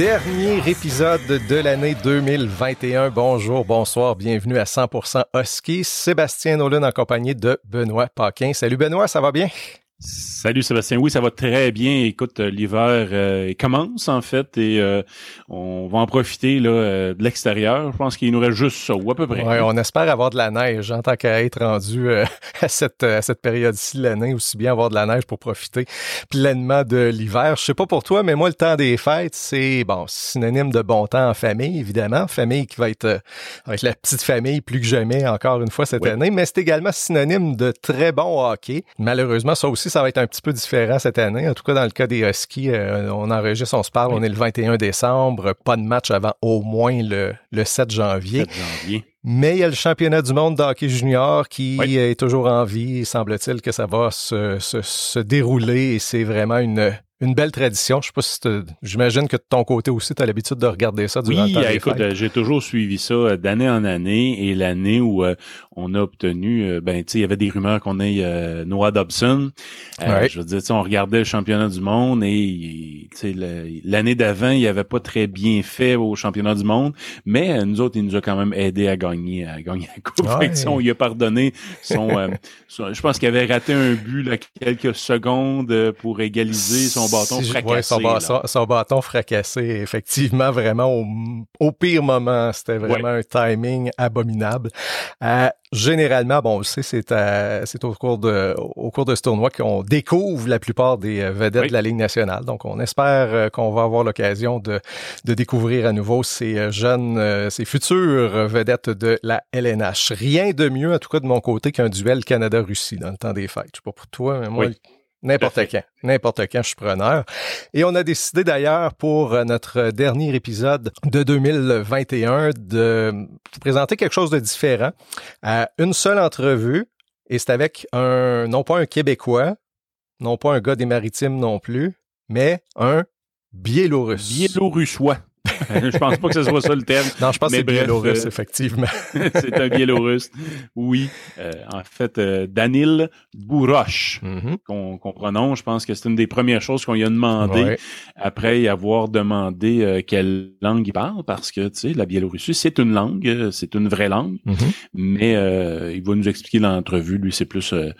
dernier épisode de l'année 2021. Bonjour, bonsoir, bienvenue à 100% Husky. Sébastien Nolan en compagnie de Benoît Paquin. Salut Benoît, ça va bien? Salut Sébastien, oui ça va très bien. Écoute, euh, l'hiver euh, commence en fait et euh, on va en profiter là, de l'extérieur. Je pense qu'il nous reste juste ça, ou à peu près. Ouais, on espère avoir de la neige en tant qu'à être rendu à cette, à cette période-ci de l'année, aussi bien avoir de la neige pour profiter pleinement de l'hiver. Je sais pas pour toi, mais moi le temps des fêtes, c'est bon synonyme de bon temps en famille, évidemment. Famille qui va être, avec la petite famille plus que jamais encore une fois cette année, mais c'est également synonyme de très bon hockey. Malheureusement, ça aussi ça va être un petit peu différent cette année. En tout cas, dans le cas des Huskies, euh, on enregistre, on se parle, on est le 21 décembre, pas de match avant au moins le, le 7 janvier. 7 janvier. Mais il y a le championnat du monde d'hockey junior qui est toujours en vie. Semble-t-il que ça va se, se, se dérouler et c'est vraiment une, une belle tradition. Je sais pas si j'imagine que de ton côté aussi, tu as l'habitude de regarder ça durant oui, le temps écoute, j'ai toujours suivi ça euh, d'année en année et l'année où euh, on a obtenu, euh, ben tu sais, il y avait des rumeurs qu'on ait Noah Dobson. Je veux dire, on regardait le championnat du monde et l'année d'avant, il avait pas très bien fait au championnat du monde, mais nous autres, il nous a quand même aidé à gagner, à gagner la coupe. on lui a pardonné son, je pense qu'il avait raté un but là, quelques secondes pour égaliser son bâton fracassé. son, bâton fracassé, effectivement, vraiment au, pire moment. C'était vraiment un timing abominable. Euh, généralement, bon, on sait, c'est c'est au cours de au cours de ce tournoi qu'on découvre la plupart des euh, vedettes de la Ligue nationale. Donc, on espère euh, qu'on va avoir l'occasion de, de découvrir à nouveau ces jeunes, ces futures vedettes de la LNH. Rien de mieux, en tout cas de mon côté, qu'un duel Canada-Russie dans le temps des fêtes. Je sais pas pour toi, mais moi, N'importe quand. N'importe quand, je suis preneur. Et on a décidé d'ailleurs pour euh, notre dernier épisode de 2021 de vous présenter quelque chose de différent. Euh, une seule entrevue, et c'est avec un, non pas un Québécois, non pas un gars des maritimes non plus, mais un Biélorusse. Biélorussois. Je pense pas que ce soit ça le terme. Non, je pense que c'est biélorusse, euh, effectivement. c'est un biélorusse. Oui. Euh, en fait, euh, Danil Bouroche, mm-hmm. qu'on prononce, je pense que c'est une des premières choses qu'on lui a demandé après y avoir demandé quelle langue il parle, parce que, tu sais, la Biélorussie, c'est une langue, c'est une vraie langue, mm-hmm. mais il va nous expliquer dans l'entrevue, lui, c'est plus euh,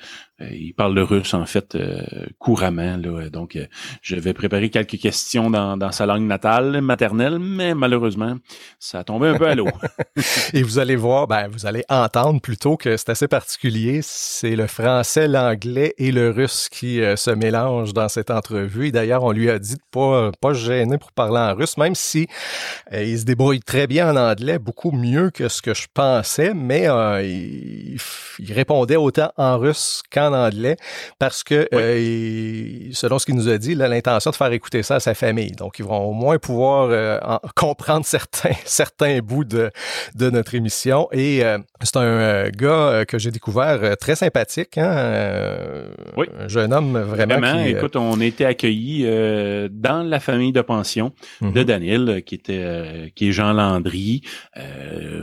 il parle le russe en fait euh, couramment. Là, donc, euh, je vais préparer quelques questions dans, dans, sa langue natale, maternelle, mais malheureusement, ça a tombé un peu à l'eau. Et vous allez voir, ben, vous allez entendre plutôt que c'est assez particulier. C'est le français, l'anglais et le russe qui se mélangent dans cette entrevue. Et d'ailleurs, on lui a dit de pas pas gêner pour parler en russe, même si il se débrouille très bien en anglais, beaucoup mieux que ce que je pensais, mais il, il répondait autant en russe qu'en anglais parce que, euh, selon ce qu'il nous a dit, il a l'intention de faire écouter ça à sa famille. Donc, ils vont au moins pouvoir euh, comprendre certains, certains bouts de, de notre émission. Et euh, c'est un gars que j'ai découvert très sympathique, hein, oui. un jeune homme vraiment. Vraiment, écoute, on a été accueillis dans la famille de pension de mhm. Daniel, qui était qui est Jean Landry,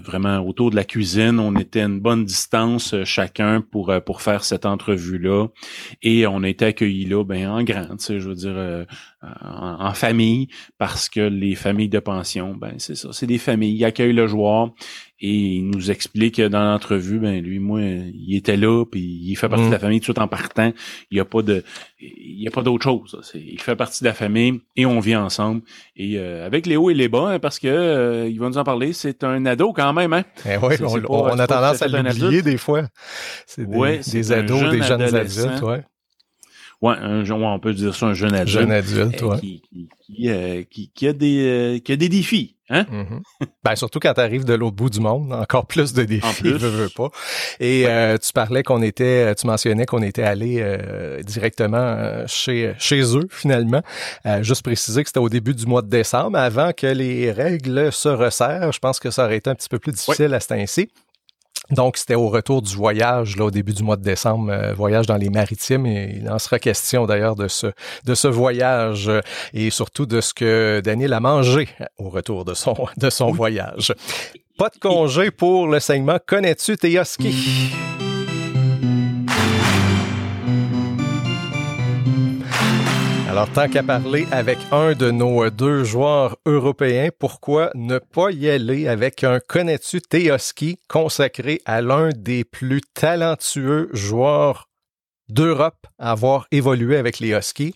vraiment autour de la cuisine. On était à une bonne distance chacun pour pour faire cette entrevue vue-là. Et on a été accueillis là, ben, en grand, tu sais, je veux dire, euh, en, famille, parce que les familles de pension, ben, c'est ça, c'est des familles. Ils accueillent le joueur et il nous explique dans l'entrevue, ben, lui, moi, il était là, puis il fait partie de la mm. famille tout en partant. Il n'y a pas de, il y a pas d'autre chose. Il fait partie de la famille et on vit ensemble. Et euh, avec les hauts et les bas, hein, parce que euh, il va nous en parler, c'est un ado quand même, hein? Eh oui, on, a tendance à l'oublier des fois. C'est des, des ados, des jeunes adultes, ouais. Ouais, un, on peut dire ça, un jeune adulte. Jeune adulte, euh, Qui, qui, euh, qui, qui, a des, euh, qui a des défis. Hein? Mm-hmm. ben, surtout quand tu arrives de l'autre bout du monde, encore plus de défis, je veux pas. Et tu parlais qu'on était, tu mentionnais qu'on était allé directement chez chez eux finalement. juste préciser que c'était au début du mois de décembre, avant que les règles se resserrent. Je pense que ça aurait été un petit peu plus difficile à ce temps-ci. Donc, c'était au retour du voyage, là, au début du mois de décembre, euh, voyage dans les maritimes, et il en sera question d'ailleurs de ce, de ce voyage euh, et surtout de ce que Daniel a mangé au retour de son, de son voyage. Pas de congé pour le segment Connais-tu? Alors, tant qu'à parler avec un de nos deux joueurs européens, pourquoi ne pas y aller avec un connais-tu Teoski consacré à l'un des plus talentueux joueurs d'Europe à avoir évolué avec les Huskies,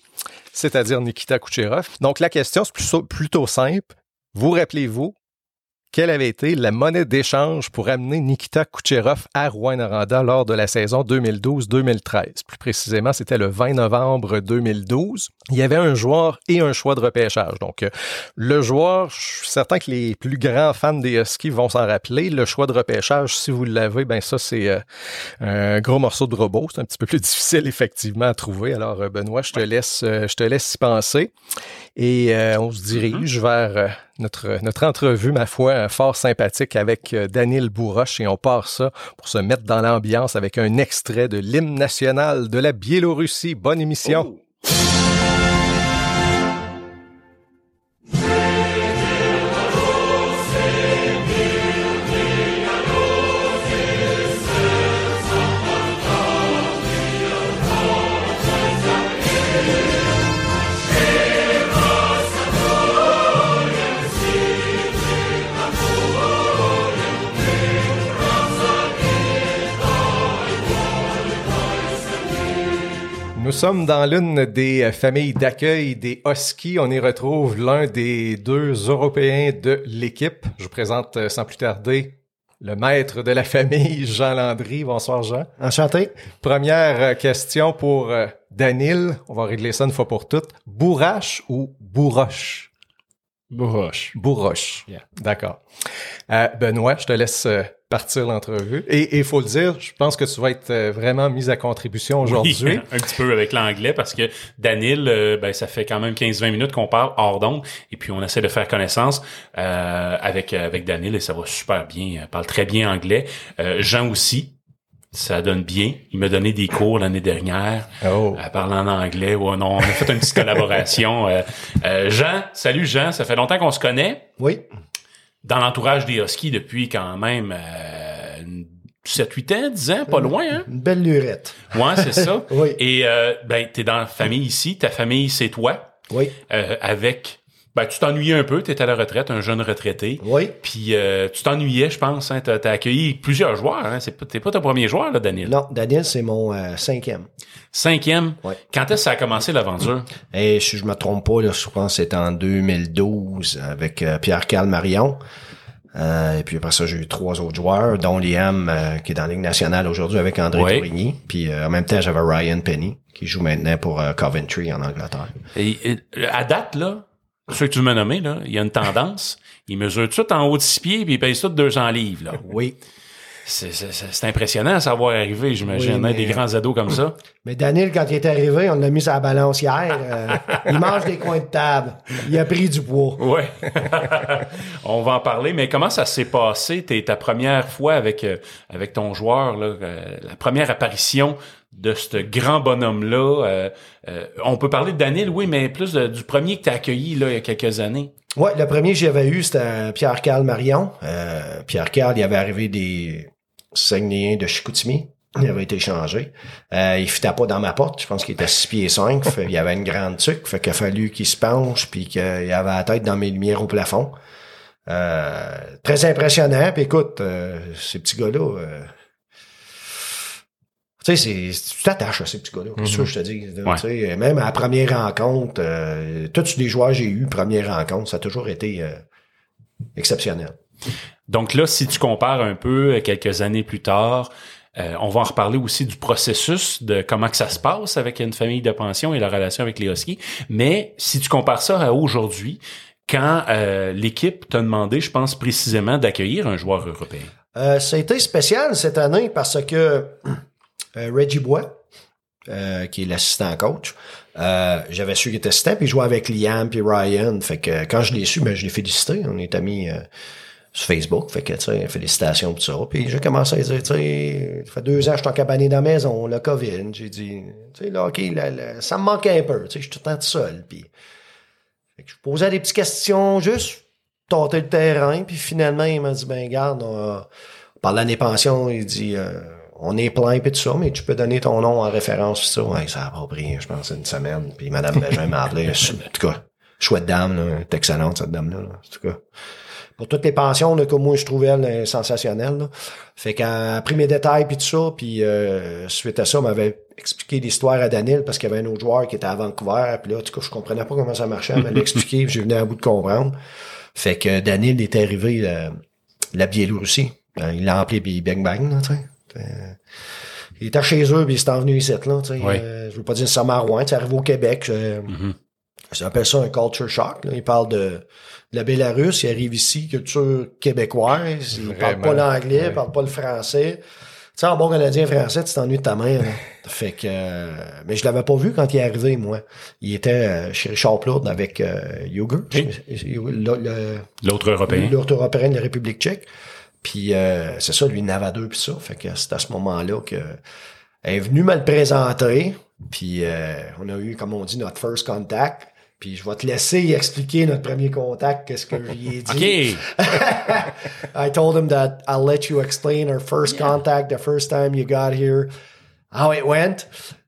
c'est-à-dire Nikita Kucherov? Donc, la question, c'est plutôt simple. Vous rappelez-vous quelle avait été la monnaie d'échange pour amener Nikita Kucherov à Rouen-Noranda lors de la saison 2012-2013. Plus précisément, c'était le 20 novembre 2012. Il y avait un joueur et un choix de repêchage. Donc, euh, le joueur, je suis certain que les plus grands fans des Huskies vont s'en rappeler. Le choix de repêchage, si vous l'avez, ben ça, c'est euh, un gros morceau de robot. C'est un petit peu plus difficile, effectivement, à trouver. Alors, euh, Benoît, je te laisse, je te laisse y penser. Et on se dirige mm-hmm. vers notre, entrevue, ma foi, fort sympathique avec euh, Daniel Bourroche et on part ça pour se mettre dans l'ambiance avec un extrait de l'hymne national de la Biélorussie. Bonne émission. Oh. Nous sommes dans l'une des familles d'accueil des Huskies. On y retrouve l'un des deux Européens de l'équipe. Je vous présente euh, sans plus tarder le maître de la famille, Jean Landry. Bonsoir, Jean. Enchanté. Première euh, question pour euh, Danil. On va régler ça une fois pour toutes. Bourrache ou bourroche? Bourroche. Bourroche. D'accord. Benoît, je te laisse partir l'entrevue. Et il faut le dire, je pense que tu vas être euh, vraiment mis à contribution aujourd'hui. Oui, un petit peu avec l'anglais parce que Daniel, euh, ben, ça fait quand même 15-20 minutes qu'on parle hors d'onde et puis on essaie de faire connaissance euh, avec avec Daniel et ça va super bien. Il parle très bien anglais. Jean aussi. Ça donne bien. Il m'a donné des cours l'année dernière, oh. parlant en anglais. Ouais, non, on a fait une petite collaboration. Jean, salut Jean, ça fait longtemps qu'on se connaît. Oui dans l'entourage des Huskies depuis quand même euh, 7-8 ans, 10 ans, pas loin. Hein? Une belle lurette. Ouais, c'est ça. oui. Et euh, ben, t'es dans la famille ici, ta famille c'est toi. Oui. Euh, avec ben, tu t'ennuyais un peu, tu étais à la retraite, un jeune retraité. Oui. Puis euh, tu t'ennuyais, je pense. Hein, tu as, accueilli plusieurs joueurs. Hein. C'est, t'es pas ton premier joueur, là, Daniel. Non, Daniel, c'est mon euh, cinquième. Cinquième? Oui. Quand est-ce que ça a commencé l'aventure? Et si je me trompe pas, là, je pense que c'était en 2012 avec euh, Pierre-Carl Marion. Euh, et puis après ça, j'ai eu trois autres joueurs, dont Liam, qui est dans la Ligue nationale aujourd'hui avec André oui. Tourigny. Puis en même temps, j'avais Ryan Penny, qui joue maintenant pour Coventry en Angleterre. Et, et à date, là, ceux que tu m'as nommé, là, il y a une tendance. Il mesure tout en haut de six pieds puis il pèse tout 200 livres. Là. Oui. C'est impressionnant à savoir arriver, j'imagine, hein, des grands ados comme ça. Mais Daniel, quand il est arrivé, on l'a mis sur la balance hier. Euh, il mange des coins de table. Il a pris du poids. Oui. on va en parler, mais comment ça s'est passé, ta première fois avec, euh, avec ton joueur, là, euh, la première apparition de ce grand bonhomme-là. Euh, euh, on peut parler de Daniel, oui, mais plus du premier que tu as accueilli là, il y a quelques années. Ouais, le premier que j'avais eu, c'était Pierre-Carl Marion. Euh, Pierre-Carl, il avait arrivé des Saguenayens de Chicoutimi. Il avait été changé. Euh, il fitait pas dans ma porte. Je pense qu'il était 6 pieds 5. il y avait une grande tuque. Fait qu'il a fallu qu'il se penche puis qu'il avait la tête dans mes lumières au plafond. très impressionnant. Puis écoute, ces petits gars-là, tu sais, tu t'attaches à ces petits gars-là. C'est que je te dis. sais, Même à la première rencontre, euh, tous les joueurs que j'ai eu, première rencontre, ça a toujours été euh, exceptionnel. Donc là, si tu compares un peu euh, quelques années plus tard, euh, on va en reparler aussi du processus de comment que ça se passe avec une famille de pension et la relation avec les Huskies. Mais si tu compares ça à aujourd'hui, quand l'équipe t'a demandé, je pense précisément, d'accueillir un joueur européen. ça a été spécial cette année parce que euh, Reggie Bois, euh, qui est l'assistant coach. Euh, j'avais su qu'il était puis il jouait avec Liam puis Ryan. Fait que quand je l'ai su, ben, je l'ai félicité. On est amis sur Facebook. Fait que, tu sais, félicitations pour ça. Puis j'ai commencé à dire, tu sais, ça fait deux ans que je suis en cabané dans la maison, le COVID. J'ai dit, tu sais, là, OK, ça me manquait un peu. Tu sais, je suis tout le temps tout seul. Puis, fait que je posais des petites questions, juste tenter le terrain. Puis finalement, il m'a dit, ben, garde, on, par l'année pension, il dit, on est plein pis tout ça, mais tu peux donner ton nom en référence ça. Ouais, ça a pas pris, je pense, une semaine. Puis Madame Benjamin m'a appelé. En tout cas, chouette dame, là, excellente, cette dame-là. Là. En tout cas. Pour toutes les pensions, là, comme moi, je trouvais elle sensationnelle. Là. Fait qu'elle a pris mes détails puis tout ça, puis euh, suite à ça, elle m'avait expliqué l'histoire à Daniel parce qu'il y avait un autre joueur qui était à Vancouver. Puis là, en tout cas, je comprenais pas comment ça marchait. Elle m'a expliqué, j'ai venu à bout de comprendre. Fait que Daniel est arrivé euh, la Biélorussie. Euh, il l'a appelé puis Bang Bang, tu sais. Euh, il était chez eux, puis il s'est venu ici, là, sais. Oui. Euh, je veux pas dire nécessairement à Rouen, tu arrivé au Québec. euh, Mhm. J'appelle ça un culture shock. Là. Il parle de, de la Bélarus, il arrive ici, culture québécoise, il parle pas Vraiment, l'anglais, il parle pas le français. Tu sais, en bon canadien français, tu t'ennuies de ta mère. fait que, euh, mais je l'avais pas vu quand il est arrivé, moi. Il était chez Richard Plourde avec euh, Huger, L'autre européen. l'autre européen de la République tchèque. Puis euh, c'est ça, lui, il en avait deux, puis ça. Fait que c'est à ce moment-là que elle est venue me le présenter. Puis euh, on a eu, comme on dit, notre first contact. Puis je vais te laisser expliquer notre premier contact, qu'est-ce que je lui ai dit. OK. I told him that I'll let you explain our first contact, the first time you got here, how it went.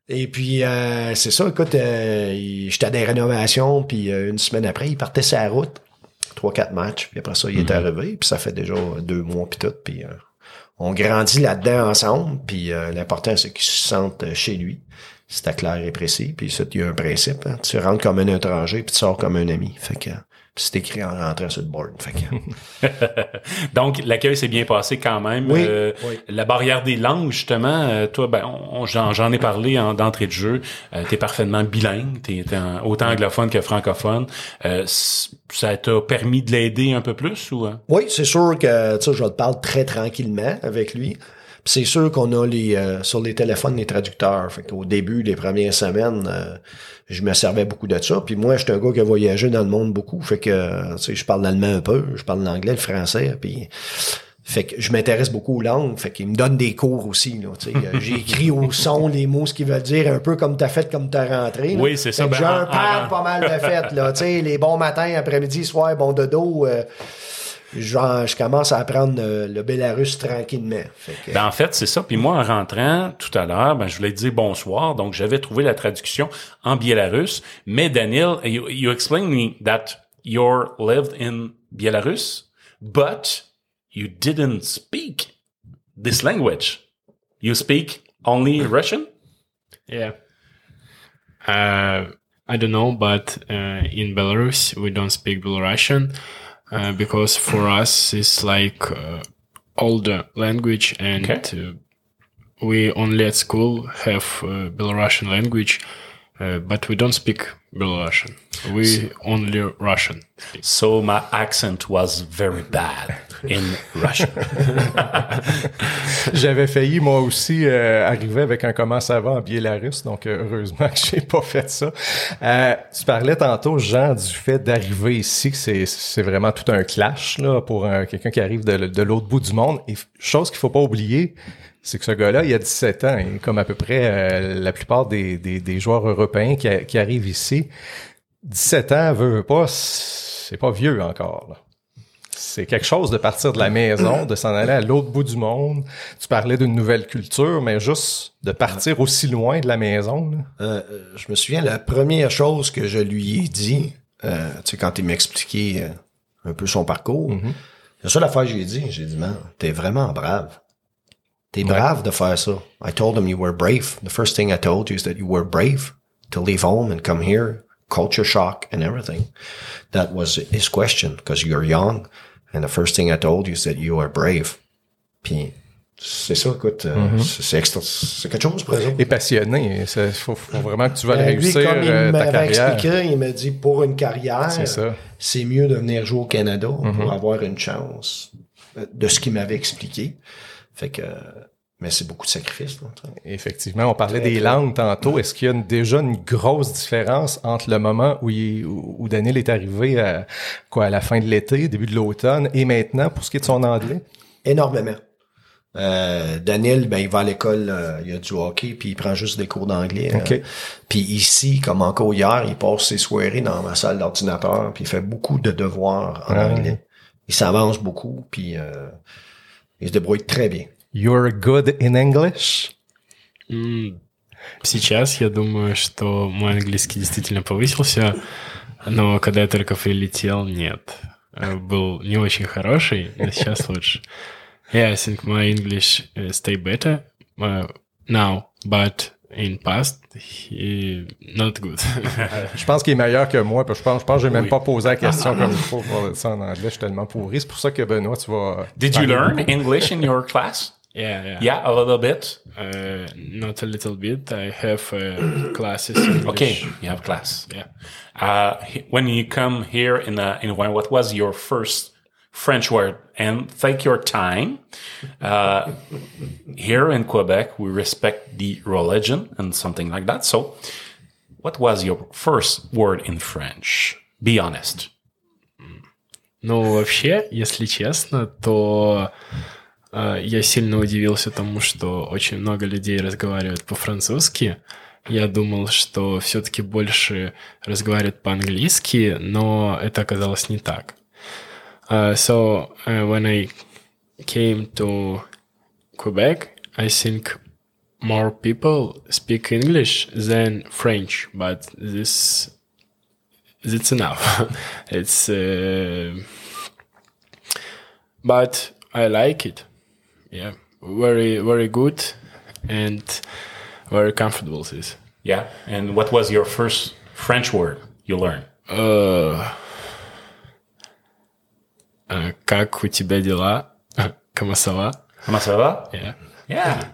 Et puis, euh, c'est ça, écoute, euh, j'étais à des rénovations, puis euh, une semaine après, il partait sa route. Trois, quatre matchs, puis après ça, il est arrivé, puis ça fait déjà deux mois, puis tout, puis euh, on grandit là-dedans ensemble, puis euh, l'important, c'est qu'il se sente euh, chez lui. C'était clair et précis, puis ça, il y a un principe, hein. tu rentres comme un étranger, puis tu sors comme un ami. Fait que, puis c'est écrit en rentrant sur le board. Fait que, Donc, l'accueil s'est bien passé quand même. Oui, Euh, oui. La barrière des langues, justement, euh, toi, ben, j'en, ai parlé en, d'entrée de jeu. Euh, t'es parfaitement bilingue. T'es, en- autant anglophone que francophone. Ça t'a permis de l'aider un peu plus ou? hein? Oui, c'est sûr que tu sais, je te parle très tranquillement avec lui. C'est sûr qu'on a les euh, sur les téléphones les traducteurs. Fait qu'au début, les premières semaines, euh, je me servais beaucoup de ça. Puis moi, j'étais un gars qui a voyagé dans le monde beaucoup. Fait que je parle l'allemand un peu, je parle l'anglais, le français. Puis fait que je m'intéresse beaucoup aux langues. Fait qu'il me donne des cours aussi. Écrit au son les mots, ce qu'ils veulent dire, un peu comme t'as fait, comme t'as rentré. là. Oui, c'est ça. Ben, J'ai en- un parle en- pas mal de fait. Là, tu sais, les bons matins, après-midi, soir, bon dodo. euh, genre, je commence à apprendre euh, le Bélarus tranquillement. Fait que, Ben, en fait, c'est ça. Puis moi, en rentrant tout à l'heure, ben, je voulais te dire bonsoir. Donc, j'avais trouvé la traduction en biélorusse. Mais Daniel, you, you explained me that you lived in Belarus, but you didn't speak this language. You speak only Russian? Yeah. Uh, I don't know, but uh, in Belarus we don't speak Belarusian uh, because for us it's like uh, older language, and Okay. uh, we only at school have uh, Belarusian language, uh, but we don't speak Belarusian. We only Russian. So my accent was very bad in Russian. J'avais failli moi aussi euh, arriver avec un comment ça va en biélorusse, donc euh, heureusement que j'ai pas fait ça. Euh, tu parlais tantôt, Jean, du fait d'arriver ici, que c'est vraiment tout un clash là pour un- quelqu'un qui arrive de, l'autre bout du monde. Et chose qu'il faut pas oublier, c'est que ce gars-là, il a 17 ans, et comme à peu près euh, la plupart des, des, des joueurs européens qui, qui arrivent ici, 17 ans, veut, veut pas, c'est pas vieux encore. là. C'est quelque chose de partir de la maison, de s'en aller à l'autre bout du monde. Tu parlais d'une nouvelle culture, mais juste de partir aussi loin de la maison. euh, euh, je me souviens, la première chose que je lui ai dit, euh, tu sais, quand il m'expliquait euh, un peu son parcours, la seule affaire que j'ai dit, j'ai dit, man, t'es vraiment brave. T'es brave de faire ça. I told him you were brave. The first thing I told you is that you were brave to leave home and come here, culture shock and everything. That was his question because you're young. And the first thing I told you is that you are brave. Puis, c'est ça, écoute, euh, c'est- c'est c'est quelque chose eux autres. Et passionné, il faut, faut vraiment que tu vas Ben, lui, réussir comme il euh, m'avait expliqué, il m'a dit pour une carrière, C'est c'est mieux de venir jouer au Canada pour avoir une chance euh, de ce qu'il m'avait expliqué. Fait que, mais c'est beaucoup de sacrifices. Effectivement, on parlait Très, des très. langues tantôt. Est-ce qu'il y a une- déjà une grosse différence entre le moment où, il- où où Daniel est arrivé à, quoi, à la fin de l'été, début de l'automne, et maintenant pour ce qui est de son anglais? Énormément. Euh, Daniel, ben, il va à l'école, euh, il a du hockey, puis il prend juste des cours d'anglais. hein. OK. Puis ici, comme encore hier, il passe ses soirées dans ma salle d'ordinateur, puis il fait beaucoup de devoirs en Ah. anglais. Il s'avance beaucoup, puis euh, il se débrouille très bien. You're good in English? Сейчас я думаю, что мой английский действительно повысился, но когда я только прилетел, нет. Э, Был не очень хороший, но сейчас лучше. Yeah, I think my English uh, stay better uh, now, but in past, he, not good. Je pense qu'il est meilleur que moi, parce que je pense, je pense que j'ai même pas posé la question comme il faut pour ça en anglais. Je suis tellement pourri. C'est pour ça que Benoît, tu vas. Did you learn English in your class? yeah, yeah. Yeah, a little bit. Uh, not a little bit. I have uh, classes. English. Okay, you have class. Yeah. Uh, he- when you come here in uh, in Hawaii, what was your first French word? And take your time. Uh, here in Quebec, we respect the religion and something like that. So, what was your first word in French? Be honest. Ну, вообще, если честно, то э, я сильно удивился тому, что очень много людей разговаривают по-французски. Я думал, что все-таки больше разговаривают по-английски, но это оказалось не так. Uh, so, uh, when I came to Quebec, I think more people speak English than French, but this that's enough. it's uh, but I like it. Yeah, very very good and very comfortable. This. Yeah. And what was your first French word you learned? Uh, uh, как у тебя дела? Comment ça va? Comment ça va? Yeah. Yeah.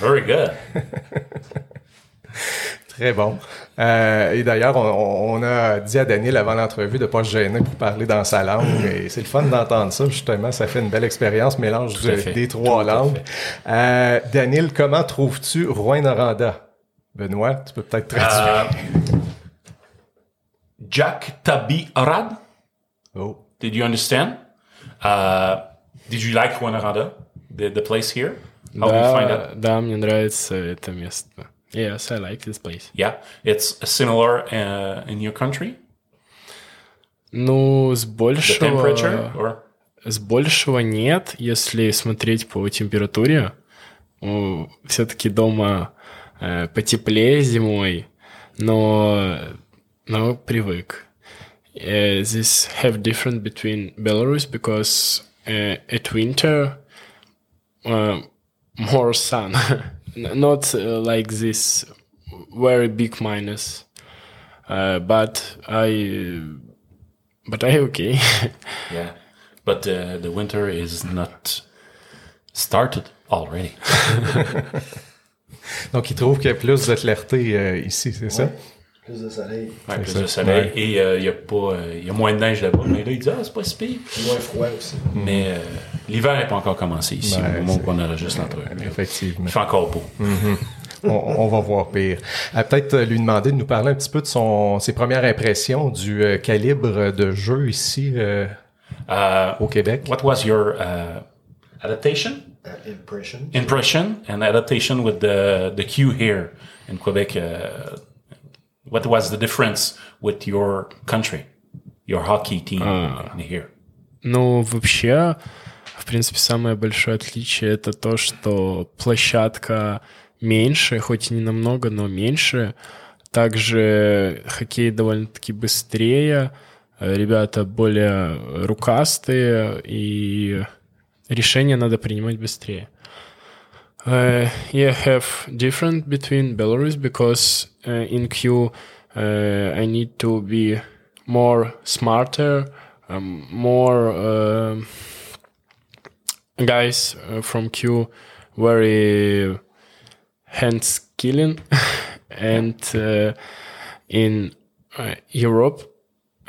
Very good. Très bon. Euh, et d'ailleurs, on, on a dit à Daniel avant l'entrevue de pas se gêner pour parler dans sa langue. Et c'est le fun d'entendre ça, justement. Ça fait une belle expérience, mélange Tout à de- fait. des trois Tout à langues. Euh, Daniel, comment trouves-tu Rouen-Noranda? Benoît, tu peux peut-être traduire. Uh, Jack Tabi Arad. oh. Did you understand? Uh, did you like Rwanda, the, the place here? How do you find Да, it? да, мне нравится это место. Yes, I like this place. Yeah, it's similar uh, in your country. Ну, с большего... temperature, or С большего нет, если смотреть по температуре. Все-таки дома э, потеплее зимой, но, но привык. Uh, this have different between Belarus because uh, at winter uh, more sun, not uh, like this very big minus. Uh, but I, but I okay. yeah, but uh, the winter is not started already. Donc, il trouve qu'il y a plus de clarté euh, ici, c'est ça? Plus de soleil, Ouais, plus ça. de soleil Ouais. et euh, il y a pas, euh, il y a moins de neige là-bas. Mais là, il dit ah c'est pas si pire. moins froid aussi. Mais euh, l'hiver n'est pas encore commencé ici Ouais, au moment qu'on enregistre l'entrevue. Effectivement. Il fait encore beau. on, on va voir pire. Euh, Peut-être euh, lui demander de nous parler un petit peu de son, ses premières impressions du euh, calibre de jeu ici euh, Uh, au Québec. what was your uh, adaptation? Uh, impression. impression and adaptation with the the queue here in Quebec. Uh, what was the difference with your country, your hockey team in here? Ну, вообще, в принципе, самое большое отличие это то, что площадка меньше, хоть и не намного, но меньше. Также хоккей довольно-таки быстрее, ребята более рукастые, и решения надо принимать быстрее. Uh, yeah, have different between Belarus because uh, in queue uh, I need to be more smarter, um, more um guys uh, from queue very hand skilling, and uh, in uh, Europe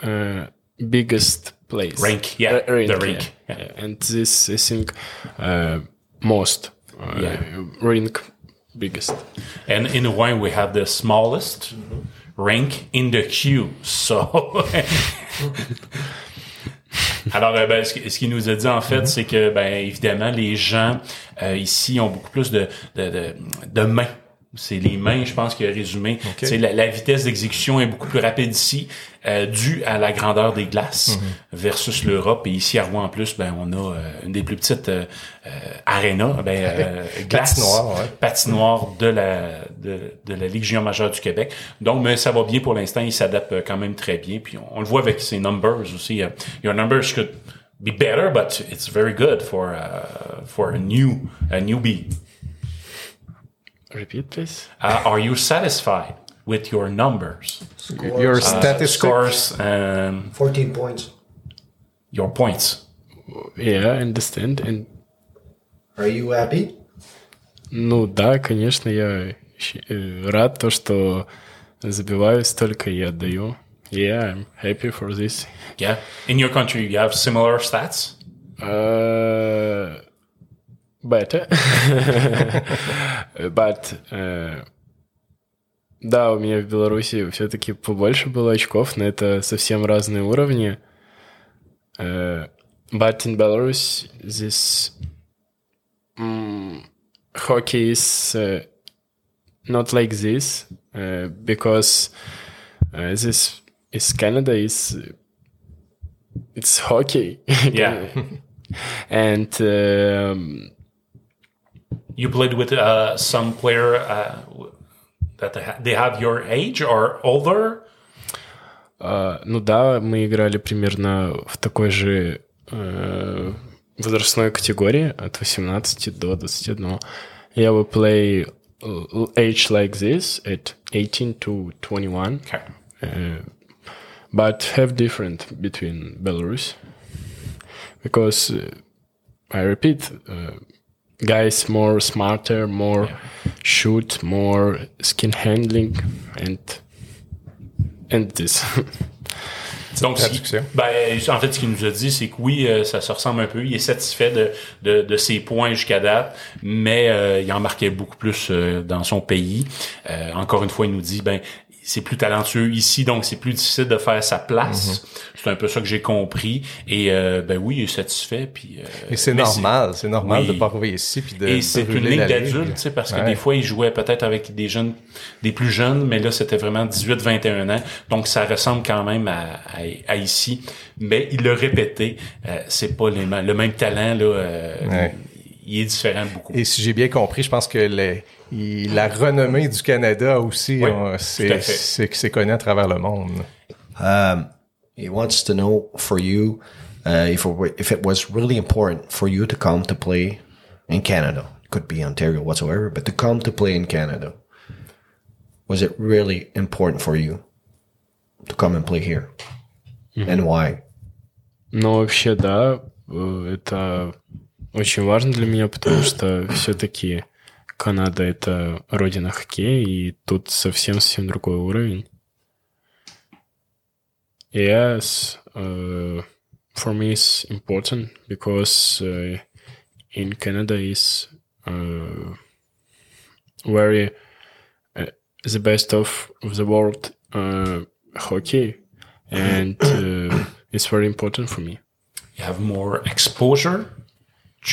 uh, biggest place rank yeah, Uh, the rink, yeah. yeah. and this I think uh, most uh, Yeah. rink biggest. And in Hawaii, we have the smallest rink in the queue. So, alors, euh, ben, ce qu'il nous a dit en fait, c'est que, ben, évidemment, les gens euh, ici ont beaucoup plus de de, de, de mains C'est les mains, je pense, qui a résumé. La, la vitesse d'exécution est beaucoup plus rapide ici, euh, due à la grandeur des glaces Mhm. versus l'Europe. Et ici à Rouen, en plus, ben on a euh, une des plus petites euh, euh, arénas, ben, euh, glaces, Patinoire, ouais. patinoire de la de, de la Ligue junior majeure du Québec. Donc, mais ça va bien pour l'instant. Il s'adapte euh, quand même très bien. Puis on, on le voit avec ses numbers aussi. Your numbers could be better, but it's very good for uh, for a new a newbie. Repeat, please. Uh, are you satisfied with your numbers? Your Uh, statistics. scores and 14 points. your points. Yeah, I understand. And, Are you happy? ну да, конечно, я щ- э, рад то, что забиваю столько и отдаю. Yeah, I'm happy for this. Yeah. In your country, you have similar stats. Uh, better. But, uh, да, у меня в Беларуси все-таки побольше было очков, но это совсем разные уровни. Uh, but in Belarus, this mm, hockey is uh, not like this uh, because uh, this is Canada is it's hockey. Yeah. and um, You played with uh, some player uh, that they ha- they have your age or older. а, ну да, мы играли примерно в такой же э, возрастной категории от 18 до 21. Я would play l- age like this at 18 to 21, Okay. uh, but have different between Belarus because uh, I repeat, uh, guys more smarter, more shoot, more skin handling, and and this. Donc, ce ben, en fait, ce qu'il nous a dit, c'est que oui, euh, ça se ressemble un peu. Il est satisfait de, de, de ses points jusqu'à date, mais euh, il en marquait beaucoup plus euh, dans son pays. Euh, encore une fois, il nous dit, ben, c'est plus talentueux ici, donc c'est plus difficile de faire sa place. C'est un peu ça que j'ai compris. Et euh, ben oui, il est satisfait. Puis, euh, Et c'est normal, c'est normal Oui. de pas arriver ici puis de et c'est une ligue d'adultes, tu sais, parce que des fois, ils jouaient peut-être avec des jeunes, des plus jeunes, mais là, c'était vraiment 18-21 ans. Donc, ça ressemble quand même à, à, à ici. Mais il l'a répété, euh, c'est pas les le même talent, là, euh, Ouais il est différent beaucoup. Et si j'ai bien compris, je pense que les- il- la renommée du Canada aussi, Oui, on- tout à c'est fait. c'est c'est connu à travers le monde. Um, he wants to know for you uh, if, it were- if it was really important for you to come to play in Canada. Could be Ontario whatsoever, but to come to play in Canada. Was it really important for you to come and play here? And why? Но вообще, да, э, это очень важно для меня, потому что все-таки Канада — это родина хоккея, и тут совсем-совсем другой уровень. Yes, uh, for me it's important because uh, in Canada is uh, very uh, the best of, the world uh, hockey, and uh, it's very important for me. You have more exposure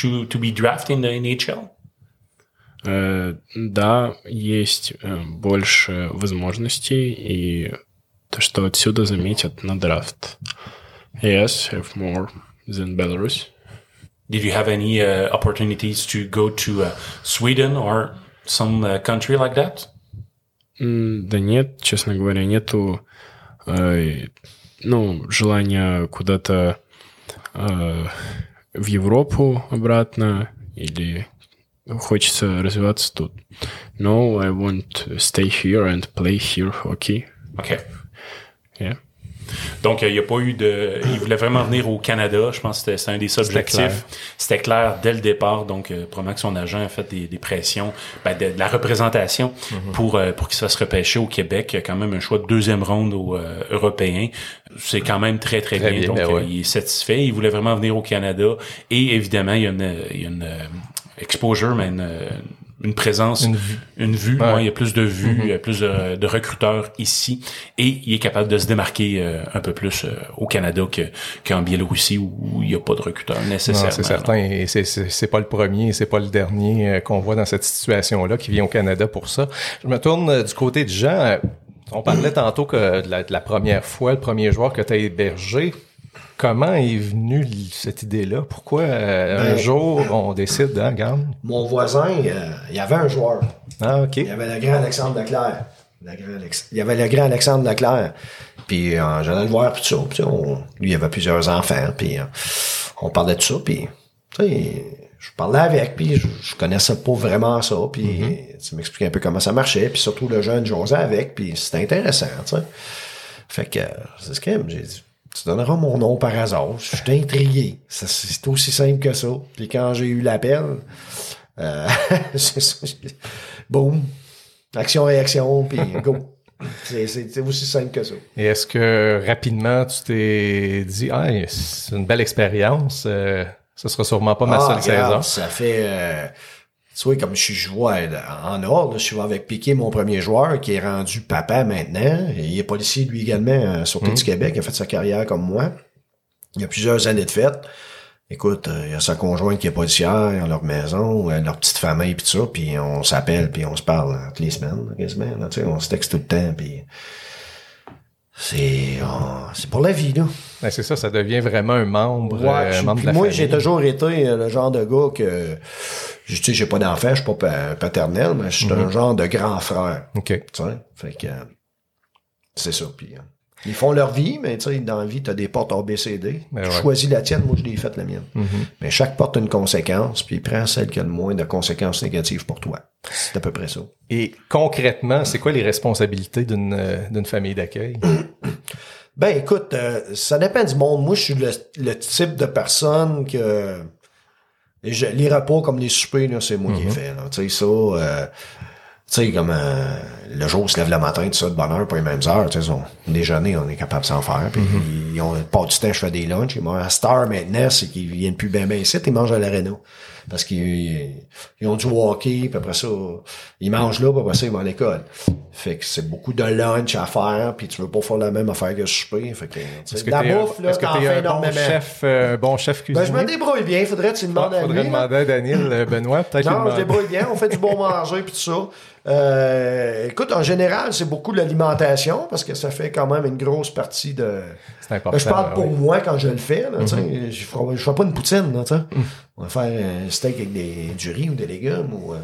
to, to be drafted in the NHL. Э, да, есть э, больше возможностей, и то, что отсюда заметят на драфт. Yes, have more than Belarus. Did you have any uh, opportunities to go to uh, Sweden or some uh, country like that? М, Да нет, честно говоря, нету э, ну, желания куда-то э, в Европу обратно или хочется развиваться тут. No, I want to stay here and play here hockey. OK. Yeah. Donc, euh, il n'y a pas eu de... Il voulait vraiment venir au Canada. Je pense que c'était un des objectifs. C'était clair dès le départ. Donc, euh, probablement que son agent a fait des, des pressions, ben, de, de la représentation Mhm. pour, euh, pour qu'il se fasse repêcher au Québec. Il y a quand même un choix de deuxième ronde au euh, européen. C'est quand même très, très, Très bien. bien, Donc, ben ouais. il est satisfait. Il voulait vraiment venir au Canada. Et évidemment, il y a une, il y a une exposure, mais une, une présence, Une vue. une vue. Ouais. ouais, il y a plus de vues, Mhm. il y a plus de, de recruteurs ici, et il est capable de se démarquer euh, un peu plus euh, au Canada que qu'en Biélorussie où il n'y a pas de recruteurs nécessairement. c'est certain. Et c'est, pas le premier, c'est pas le dernier euh, qu'on voit dans cette situation-là qui vient au Canada pour ça. Je me tourne du côté de Jean. On parlait tantôt que de la, de la première fois, le premier joueur que tu as hébergé. Comment est venue cette idée-là? Pourquoi euh, un Ben- jour on décide, hein, regarde? Mon voisin, euh, il y avait un joueur. Ah, OK. Il y avait le grand Alexandre Leclerc. Le grand Alex- Il y avait le grand Alexandre Leclerc. Puis euh, j'allais le voir, puis tout ça. Puis, on- lui, il avait plusieurs enfants, puis euh, on parlait de ça, puis tu sais, je parlais avec, puis je, je connaissais pas vraiment ça, puis tu m'expliquais un peu comment ça marchait, puis surtout le jeune j'osais avec, puis c'était intéressant, tu sais. Fait que c'est ce que j'ai dit. Tu donneras mon nom par hasard. Je suis intrigué. C'est aussi simple que ça. Puis quand j'ai eu l'appel, euh, boum, action-réaction, puis go. C'est- aussi simple que ça. Et est-ce que rapidement tu t'es dit, ah, c'est une belle expérience, euh, ce sera sûrement pas ma Ah, seule regarde, saison? Ça fait... Euh, tu vois, comme je suis joueur en or, là, je suis avec Piqué, mon premier joueur, qui est rendu papa maintenant. Et il est policier, lui également, euh, Sûreté du Québec. Il a fait sa carrière comme moi. Il y a plusieurs années de fête. Écoute, euh, il y a sa conjointe qui est policière, ont leur maison, euh, leur petite famille, puis tout ça, puis on s'appelle, puis on se parle toutes les semaines, quasiment. là, on se texte tout le temps, puis c'est ah, c'est pour la vie, là. Ben, c'est ça, ça devient vraiment un membre, Ouais, euh, je- membre de la moi, j'ai toujours été euh, le genre de gars que, je- tu sais, j'ai pas d'enfant, je suis pas pa- paternel, mais je suis Mhm. un genre de grand frère, OK. tu sais. Fait que, euh, c'est ça. Puis, euh, ils font leur vie, mais tu sais, dans la vie, t'as des portes ABCD. Ben tu ouais. choisis la tienne, moi, je l'ai faite la mienne. Mhm. Mais chaque porte a une conséquence, puis prends celle qui a le moins de conséquences négatives pour toi. C'est à peu près ça. Et concrètement, c'est quoi les responsabilités d'une euh, famille d'accueil? Ben écoute, euh, ça dépend du monde. Moi, je suis le, le type de personne que je, les repas comme les soupers, c'est moi qui ai fait. là. Tu sais, ça, euh, tu sais, comme euh, le jour où on se lève le matin, tout ça, de bonne heure, pour les mêmes heures, tu sais, son déjeuner, on est capable de s'en faire. Puis ils ont pas du temps, je fais des lunchs. Et moi, à Star maintenant, c'est qu'ils viennent plus bien bien ici, ils mangent à l'aréna. Parce qu'ils ils ont du hockey, puis après ça, ils mangent là, puis après ça, ils vont à l'école. Fait que c'est beaucoup de lunch à faire, puis tu veux pas faire la même affaire que le souper. Fait que, Est-ce que la t'es un- bouffe, là, est-ce que t'en fais un bon énormément. chef, euh, bon chef Ben, cuisinier? je me débrouille bien. Faudrait que tu demandes Ah, à faudrait lui. là. demander à Daniel, euh, Benoît, peut-être Non, je débrouille bien. On fait du bon manger puis tout ça. Euh, écoute, en général, c'est beaucoup de l'alimentation parce que ça fait quand même une grosse partie de. Important. je parle pour oui. moi quand je le fais. Là. Mm-hmm. Je je ferai pas une poutine. Là. Mm. On va faire un steak avec des, du riz ou des légumes. ou euh,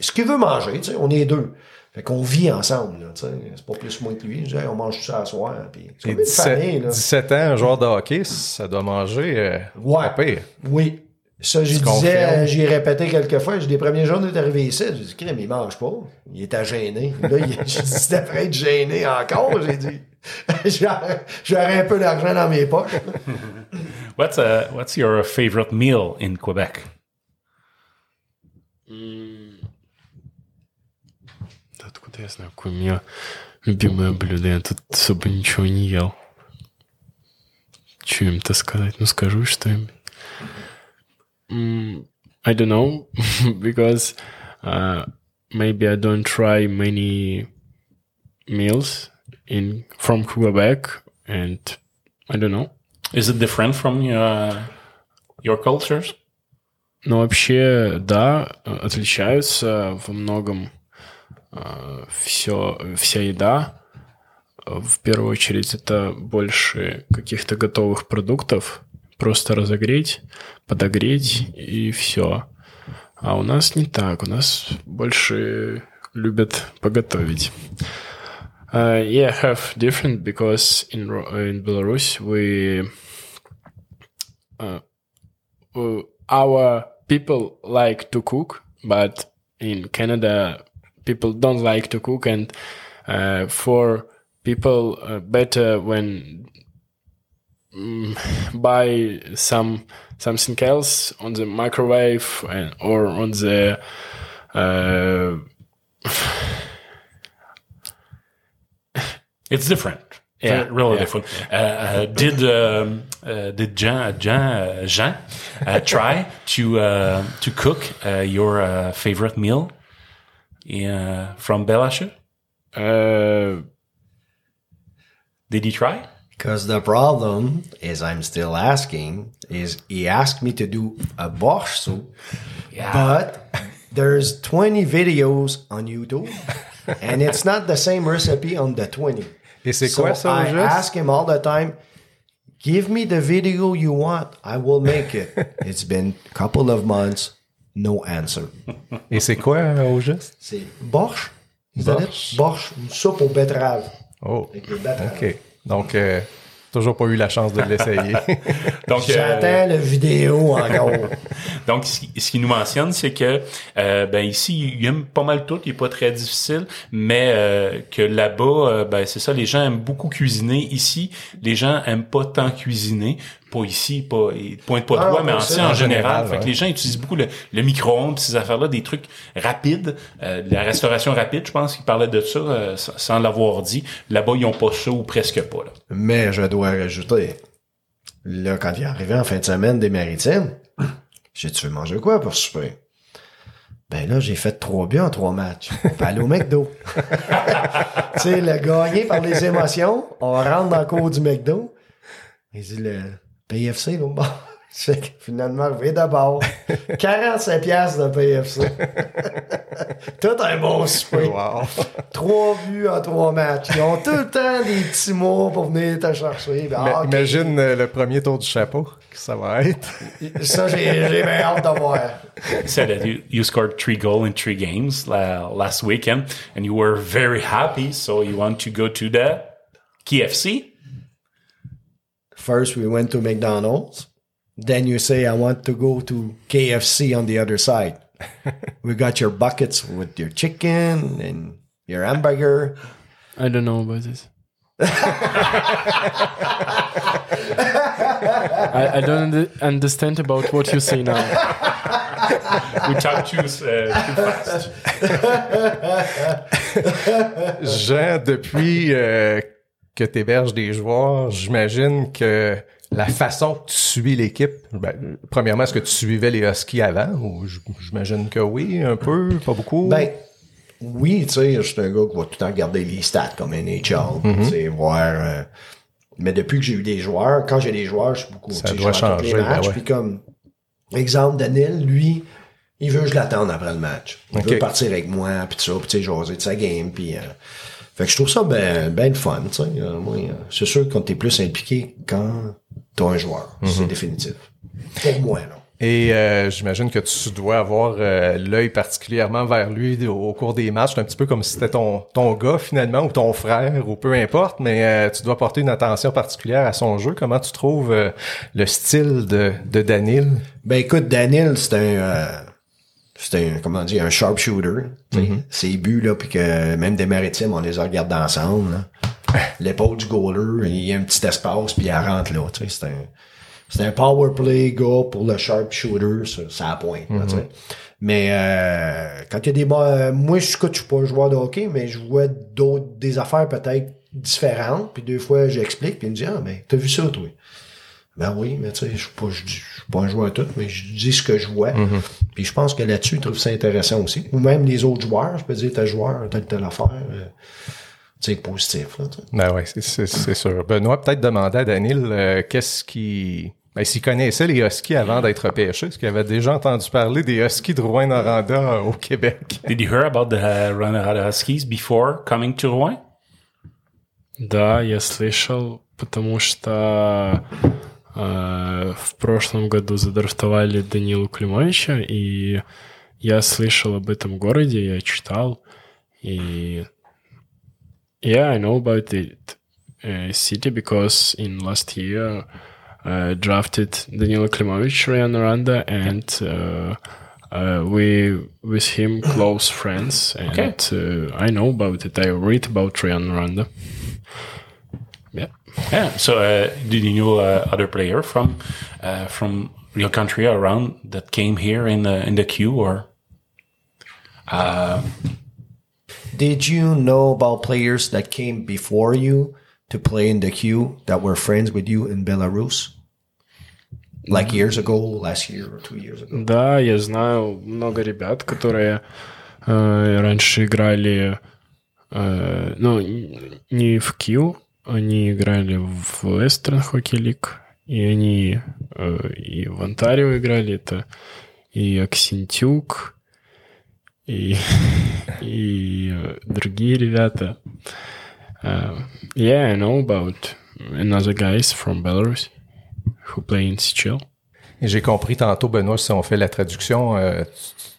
Ce qu'il veut manger. On est deux. Fait qu'on vit ensemble. C'est pas plus moi que lui. Je dis, Hey, on mange tout ça à soir. Puis, c'est comme une 17, famille. Là. 17 ans, un joueur de hockey, ça doit manger euh, Ouais. pire. Oui. Ça, j'y Tu disais, confirmes? euh, j'y ai répété quelques fois. J'ai des premiers jours d'être arrivé ici. J'ai dit, crème, il mange pas. Il était gêné. Là, il, j'ai dit, devrais être gêné encore. J'ai dit, j'aurais j'aurais un peu d'argent dans mes poches. What's uh, what's your favorite meal in Quebec? Да откуда я знаю, какое у меня любимое блюдо? Я тут особо ничего не ел. Что им-то сказать? Ну, скажу что-нибудь. М, I don't know, because uh, maybe I don't try many meals in from Quebec, and I don't know. Is it different from your your cultures? Но вообще, да, отличаются во многом все, вся еда. В первую очередь это больше каких-то готовых продуктов. Просто разогреть, подогреть и все. А у нас не так. У нас больше любят поготовить. Uh, yeah, have different because in in Belarus we uh, uh, our people like to cook, but in Canada, people don't like to cook, and uh, for people uh, better when mm, buy some something else on the microwave and, or on the uh, It's different. Yeah, really yeah, different. Uh, uh, did um, uh, did Jean Jean Jean uh, try to uh, to cook uh, your uh, favorite meal? from? Uh, Did he try? Because the problem is I'm still asking is he asked me to do a borscht soup, yeah. but there's 20 videos on YouTube and it's not the same recipe on the 20. Et c'est So quoi ça, I juste? ask him all the time, give me the video you want, I will make it. it's been a couple of months, no answer. Et c'est quoi euh, au juste? C'est borscht? Is that it? Borscht. Borscht, une soupe aux betteraves. Oh, Avec les betteraves. OK. Donc, euh, toujours pas eu la chance de l'essayer. Donc, euh, J'attends la vidéo encore. donc ce qui- ce qu'il nous mentionne, c'est que euh, ben ici, il aime pas mal tout, il est pas très difficile, mais euh, que là-bas, euh, ben c'est ça, les gens aiment beaucoup cuisiner. Ici, les gens aiment pas tant cuisiner. Pas ici, pas ils pointent pas Ah, non, mais en, en en général. fait que les gens utilisent beaucoup le, le micro-ondes, ces affaires-là, des trucs rapides, euh, de la restauration rapide. Je pense qu'il parlait de ça euh, sans l'avoir dit. Là-bas, ils ont pas ça ou presque pas. Là. Mais je dois rajouter, là, quand il est arrivé en fin de semaine des Maritimes, j'ai tu veux manger quoi pour souper? Ben là, j'ai fait trois buts en trois matchs. On peut aller au McDo. tu sais, le gagné par les émotions, on rentre dans le cours du McDo. Il dit, le PFC, là, bon. C'est que finalement, arrivé d'abord. 45 piastres de PFC. Tout un bon souper. wow. Trois buts en trois matchs. Ils ont tout le temps des petits mots pour venir te chercher. Ben, Mais ah, ok. Imagine euh, le premier tour du chapeau que ça va être? Ça, j'ai j'ai bien hâte de voir. You said that you, you scored three goals in three games la, last weekend, and you were very happy. So you want to go to the KFC? First, we went to McDonald's. Then you say, I want to go to KFC on the other side. we got your buckets with your chicken and your hamburger. I don't know about this. I, I don't under- understand about what you say now. We talk too, uh, too fast. Jean, depuis euh, que tu héberges des joueurs, j'imagine que la façon que tu suis l'équipe, ben, premièrement, est-ce que tu suivais les Huskies avant? Ou j'imagine que oui, un peu, pas beaucoup? Ben, oui, tu sais, je suis un gars qui va tout le temps regarder les stats comme NHL, tu sais, voir. euh, mais depuis que j'ai eu des joueurs, quand j'ai des joueurs, je suis beaucoup. Ça doit changer, Les ben matchs, ouais. puis comme exemple, Daniel, lui, il veut que je l'attende après le match. Il veut partir avec moi, puis tout ça, puis tu sais, jaser de sa game, puis. euh, fait que je trouve ça ben, ben le fun, tu sais. Euh, moi, euh, c'est sûr que quand t'es plus impliqué quand t'as un joueur, Mhm. c'est définitif. Pour moi, là. Et euh, j'imagine que tu dois avoir euh, l'œil particulièrement vers lui au, au cours des matchs. C'est un petit peu comme si c'était ton, ton gars finalement ou ton frère ou peu importe, mais euh, tu dois porter une attention particulière à son jeu. Comment tu trouves le style de, de Danil? Ben écoute, Daniel, c'est un c'est un comment dire un sharpshooter. sais. Ses buts là, puis que même des maritimes, on les a regardés ensemble. L'épaule du goaler, il y a un petit espace puis elle rentre là. tu sais. C'est un c'est un power play gars pour le sharpshooter, ça, ça a pointe. sais. Mais euh, quand il y a des euh, moi je je suis pas un joueur de hockey, mais je vois d'autres des affaires peut-être différentes. Puis deux fois j'explique, puis il me dit ah ben t'as vu ça toi. Ben oui, mais tu sais, je suis pas, je, dis- je suis pas un joueur tout, mais je dis ce que je vois. Puis je pense que là-dessus, ils trouvent ça intéressant aussi. Ou même les autres joueurs, je peux dire, tel joueur, telle, telle affaire. euh, tu sais, positif, là, tu sais. Ben ouais, c'est- c'est c'est sûr. Benoît, peut-être demander à Danil euh, qu'est-ce qui... Ben, s'il connaissait les Huskies avant d'être repêché, est-ce qu'il avait déjà entendu parler des Huskies de Rouen-Noranda euh, au Québec? Did you hear about the uh, Runner Huskies before coming to Rouen? Да, я слышал, потому что э, в прошлом году задрафтовали Данилу Климовича, и я слышал об этом городе, я читал, и yeah, I know about it uh, city because in last year uh, drafted Danilo Klimovich, Ryan Aranda, and uh, uh, we with him close friends, and uh, I know about it. I read about Ryan Aranda. Yeah. Yeah. So, uh, did you know uh, other player from uh, from your country around that came here in the in the queue or? Did you know about players that came before you to play in the queue that were friends with you in Belarus? Like years ago, last year or two years ago? Да, я знаю много ребят, которые Э, раньше играли, э, ну, не в Q, Они играли в Western Hockey League, и они э, и в Онтарио играли, это и Аксентюк, и, и э, другие ребята. Uh, yeah, I know about another guys from Belarus who play in CHL. J'ai compris tantôt, Benoît, si on fait la traduction, euh,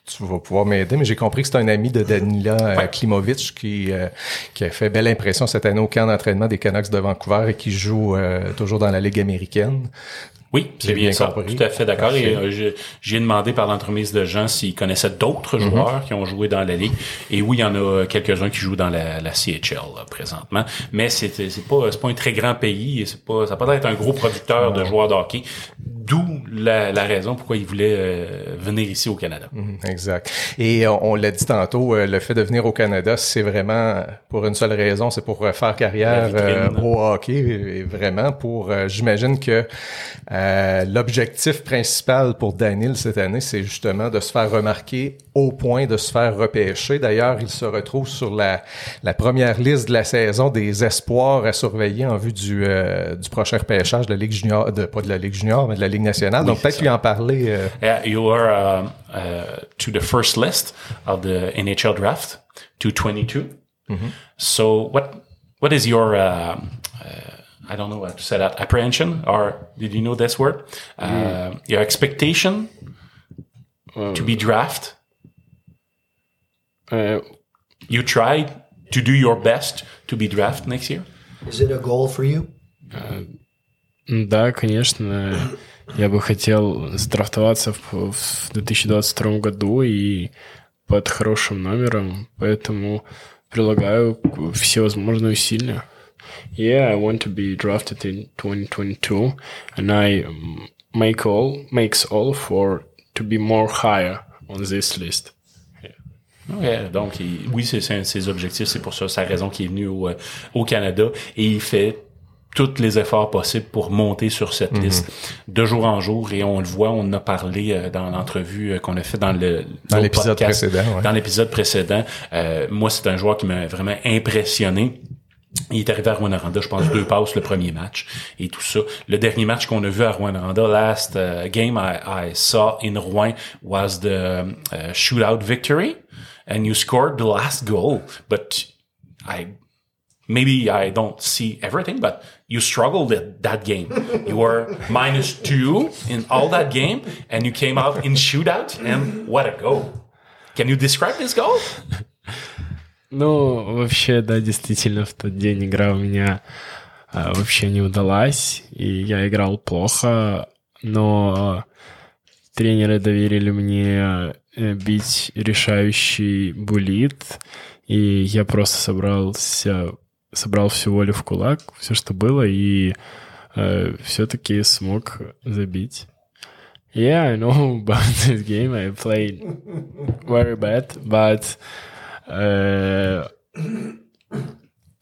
tu, vas pouvoir m'aider, mais j'ai compris que c'est un ami de Danila euh, Klimovic qui, euh, qui a fait belle impression cette année au camp d'entraînement des Canucks de Vancouver et qui joue euh, toujours dans la Ligue américaine. Oui, c'est bien, bien ça. Tout à fait d'accord. Et euh, j'ai demandé par l'entremise de gens s'ils connaissaient d'autres mm-hmm. joueurs qui ont joué dans la ligue. Et oui, il y en a quelques-uns qui jouent dans la, la CHL là, présentement. Mais c'est c'est pas c'est pas un très grand pays. C'est pas ça peut pas être un gros producteur de joueurs de hockey. La, la, raison pourquoi ils voulaient euh, venir ici au Canada. Mm-hmm, exact. Et on, on l'a dit tantôt, euh, le fait de venir au Canada, c'est vraiment pour une seule raison, c'est pour faire carrière euh, au hockey. Et vraiment pour, j'imagine que euh, l'objectif principal pour Daniel cette année, c'est justement de se faire remarquer au point de se faire repêcher. D'ailleurs, il se retrouve sur la, la première liste de la saison des espoirs à surveiller en vue du, euh, du prochain repêchage de la Ligue junior, de, pas de la Ligue junior, mais de la Ligue nationale. Donc, peut-être lui en parler. Euh... Yeah, you are uh, uh, to the first list of the NHL draft, 222. Mm -hmm. So, what what is your uh, I don't know how to say that apprehension or did you know this word? Uh, mm. Your expectation um, to be draft. Uh, you try to do your best to be draft next year. Is it a goal for you? Uh, да, конечно. Я бы хотел сдрафтоваться в, в 2022 году и под хорошим номером, поэтому прилагаю все возможные усилия. yeah, I want to be drafted in 2022, and I make all makes all for to be more higher on this list. Yeah. donc, oui, c'est un de ses objectifs. C'est pour ça, sa raison qu'il est venu au, au, Canada. Et il fait tous les efforts possibles pour monter sur cette mm -hmm. liste de jour en jour. Et on le voit, on en a parlé euh, dans l'entrevue euh, qu'on a fait dans le dans l'épisode précédent. Ouais. Dans l'épisode précédent. Euh, moi, c'est un joueur qui m'a vraiment impressionné. Il est arrivé à Rwanda, je pense, deux passes le premier match et tout ça. Le dernier match qu'on a vu à Rwanda, last uh, game I, I, saw in Rouen was the uh, shootout victory, and you scored the last goal. But I maybe I don't see everything, but you struggled at that game. You were minus two in all that game, and you came out in shootout, and what a goal! Can you describe this goal? Ну, вообще, да, действительно, в тот день игра у меня а, вообще не удалась, и я играл плохо, но тренеры доверили мне э, бить решающий булит, и я просто собрался, собрал всю волю в кулак, все, что было, и э, все-таки смог забить. Yeah, I know about this game. I played very bad, but uh,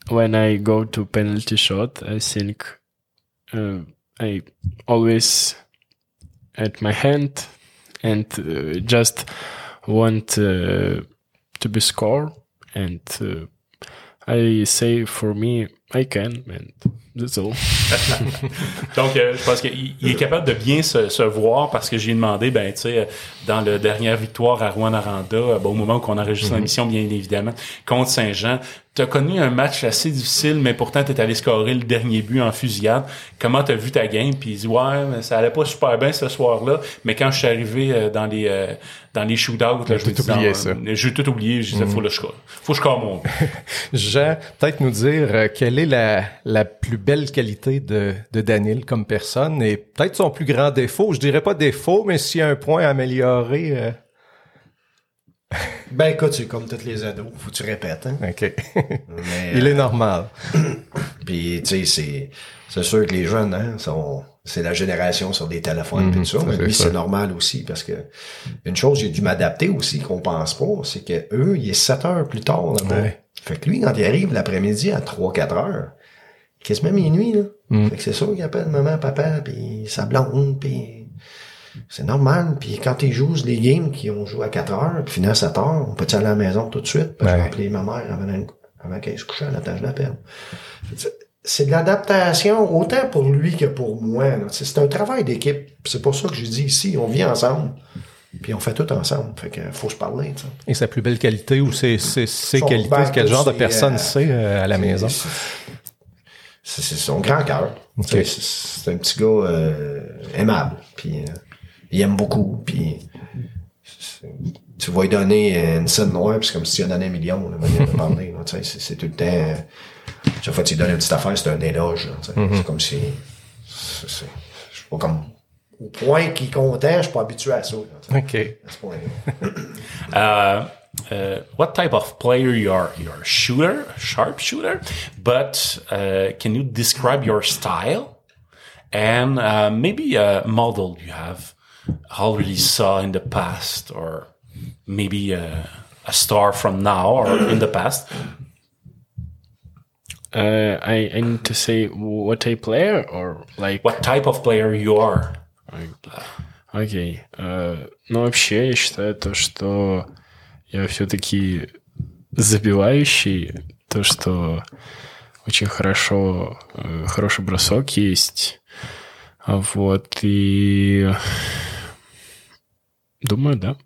when I go to penalty shot, I think uh, I always at my hand and uh, just want uh, to be score and uh, I say for me I can and that's all. Donc, euh, je pense qu'il est capable de bien se, se voir parce que j'ai demandé, ben, tu sais, dans la dernière victoire à Rouen-Aranda, ben, au moment où on enregistre mm -hmm. l'émission, bien évidemment, contre Saint-Jean, tu as connu un match assez difficile, mais pourtant tu es allé scorer le dernier but en fusillade. Comment tu as vu ta game? Puis il dit ouais, mais ça allait pas super bien ce soir-là. Mais quand je suis arrivé euh, dans les euh, dans les shootouts, là, je tout oublié ça. J'ai tout oublié. Je disais mm. faut le score. Faut que je score mon. Jean, peut-être nous dire euh, quelle est la, la plus belle qualité de, de Daniel comme personne et peut-être son plus grand défaut. Je dirais pas défaut, mais s'il y a un point à améliorer. Euh... Ben écoute, c'est comme tous les ados, faut que tu répètes. Hein? OK. Mais, Il est euh, normal. Puis tu sais, c'est c'est sûr que les jeunes, hein, sont c'est la génération sur des téléphones et tout ça, mais lui c'est normal aussi parce que une chose j'ai dû m'adapter aussi qu'on pense pas, c'est que eux, il est 7 heures plus tard là-bas. Ouais. Fait que lui quand il arrive l'après-midi à 3 4 heures, quasiment minuit là. Mm. Fait que c'est sûr qu'il appelle maman, papa puis sa blonde puis C'est normal. Puis quand ils jouent les games qui ont joué à 4 heures, puis finissent à 7 heures, on peut aller à la maison tout de suite? Parce que je vais appeler ma mère avant, avant qu'elle se couche à la tâche d'appel. C'est de l'adaptation autant pour lui que pour moi. C'est un travail d'équipe. C'est pour ça que je dis ici, on vit ensemble. Puis on fait tout ensemble. Fait que faut se parler. T'sais. Et sa plus belle qualité ou ses, ses, ses qualités, quel genre de personne euh, c'est euh, à la maison? C'est son grand cœur. Okay. C'est un petit gars euh, aimable. Puis euh, il aime beaucoup. Puis tu vas lui donner une scène noire, puis c'est comme si tu lui donné un million, là, de parler. C'est tout le temps. chaque fois que tu lui donnes une petite affaire, c'est un éloge. Mm -hmm. C'est comme si. C'est pas comme au point qu'il comptait, je suis pas habitué à ça. OK. uh, uh, what type of player you are? You're a shooter, sharp shooter, but uh, can you describe your style and uh, maybe a model you have already saw in the past, or maybe a, a star from now or in the past? Uh, I, I need to say what type player or like what type of player you are. Окей. Okay. Ну, вообще, я считаю то, что я все-таки забивающий, то, что очень хорошо, э, хороший бросок есть. Вот, и думаю, да,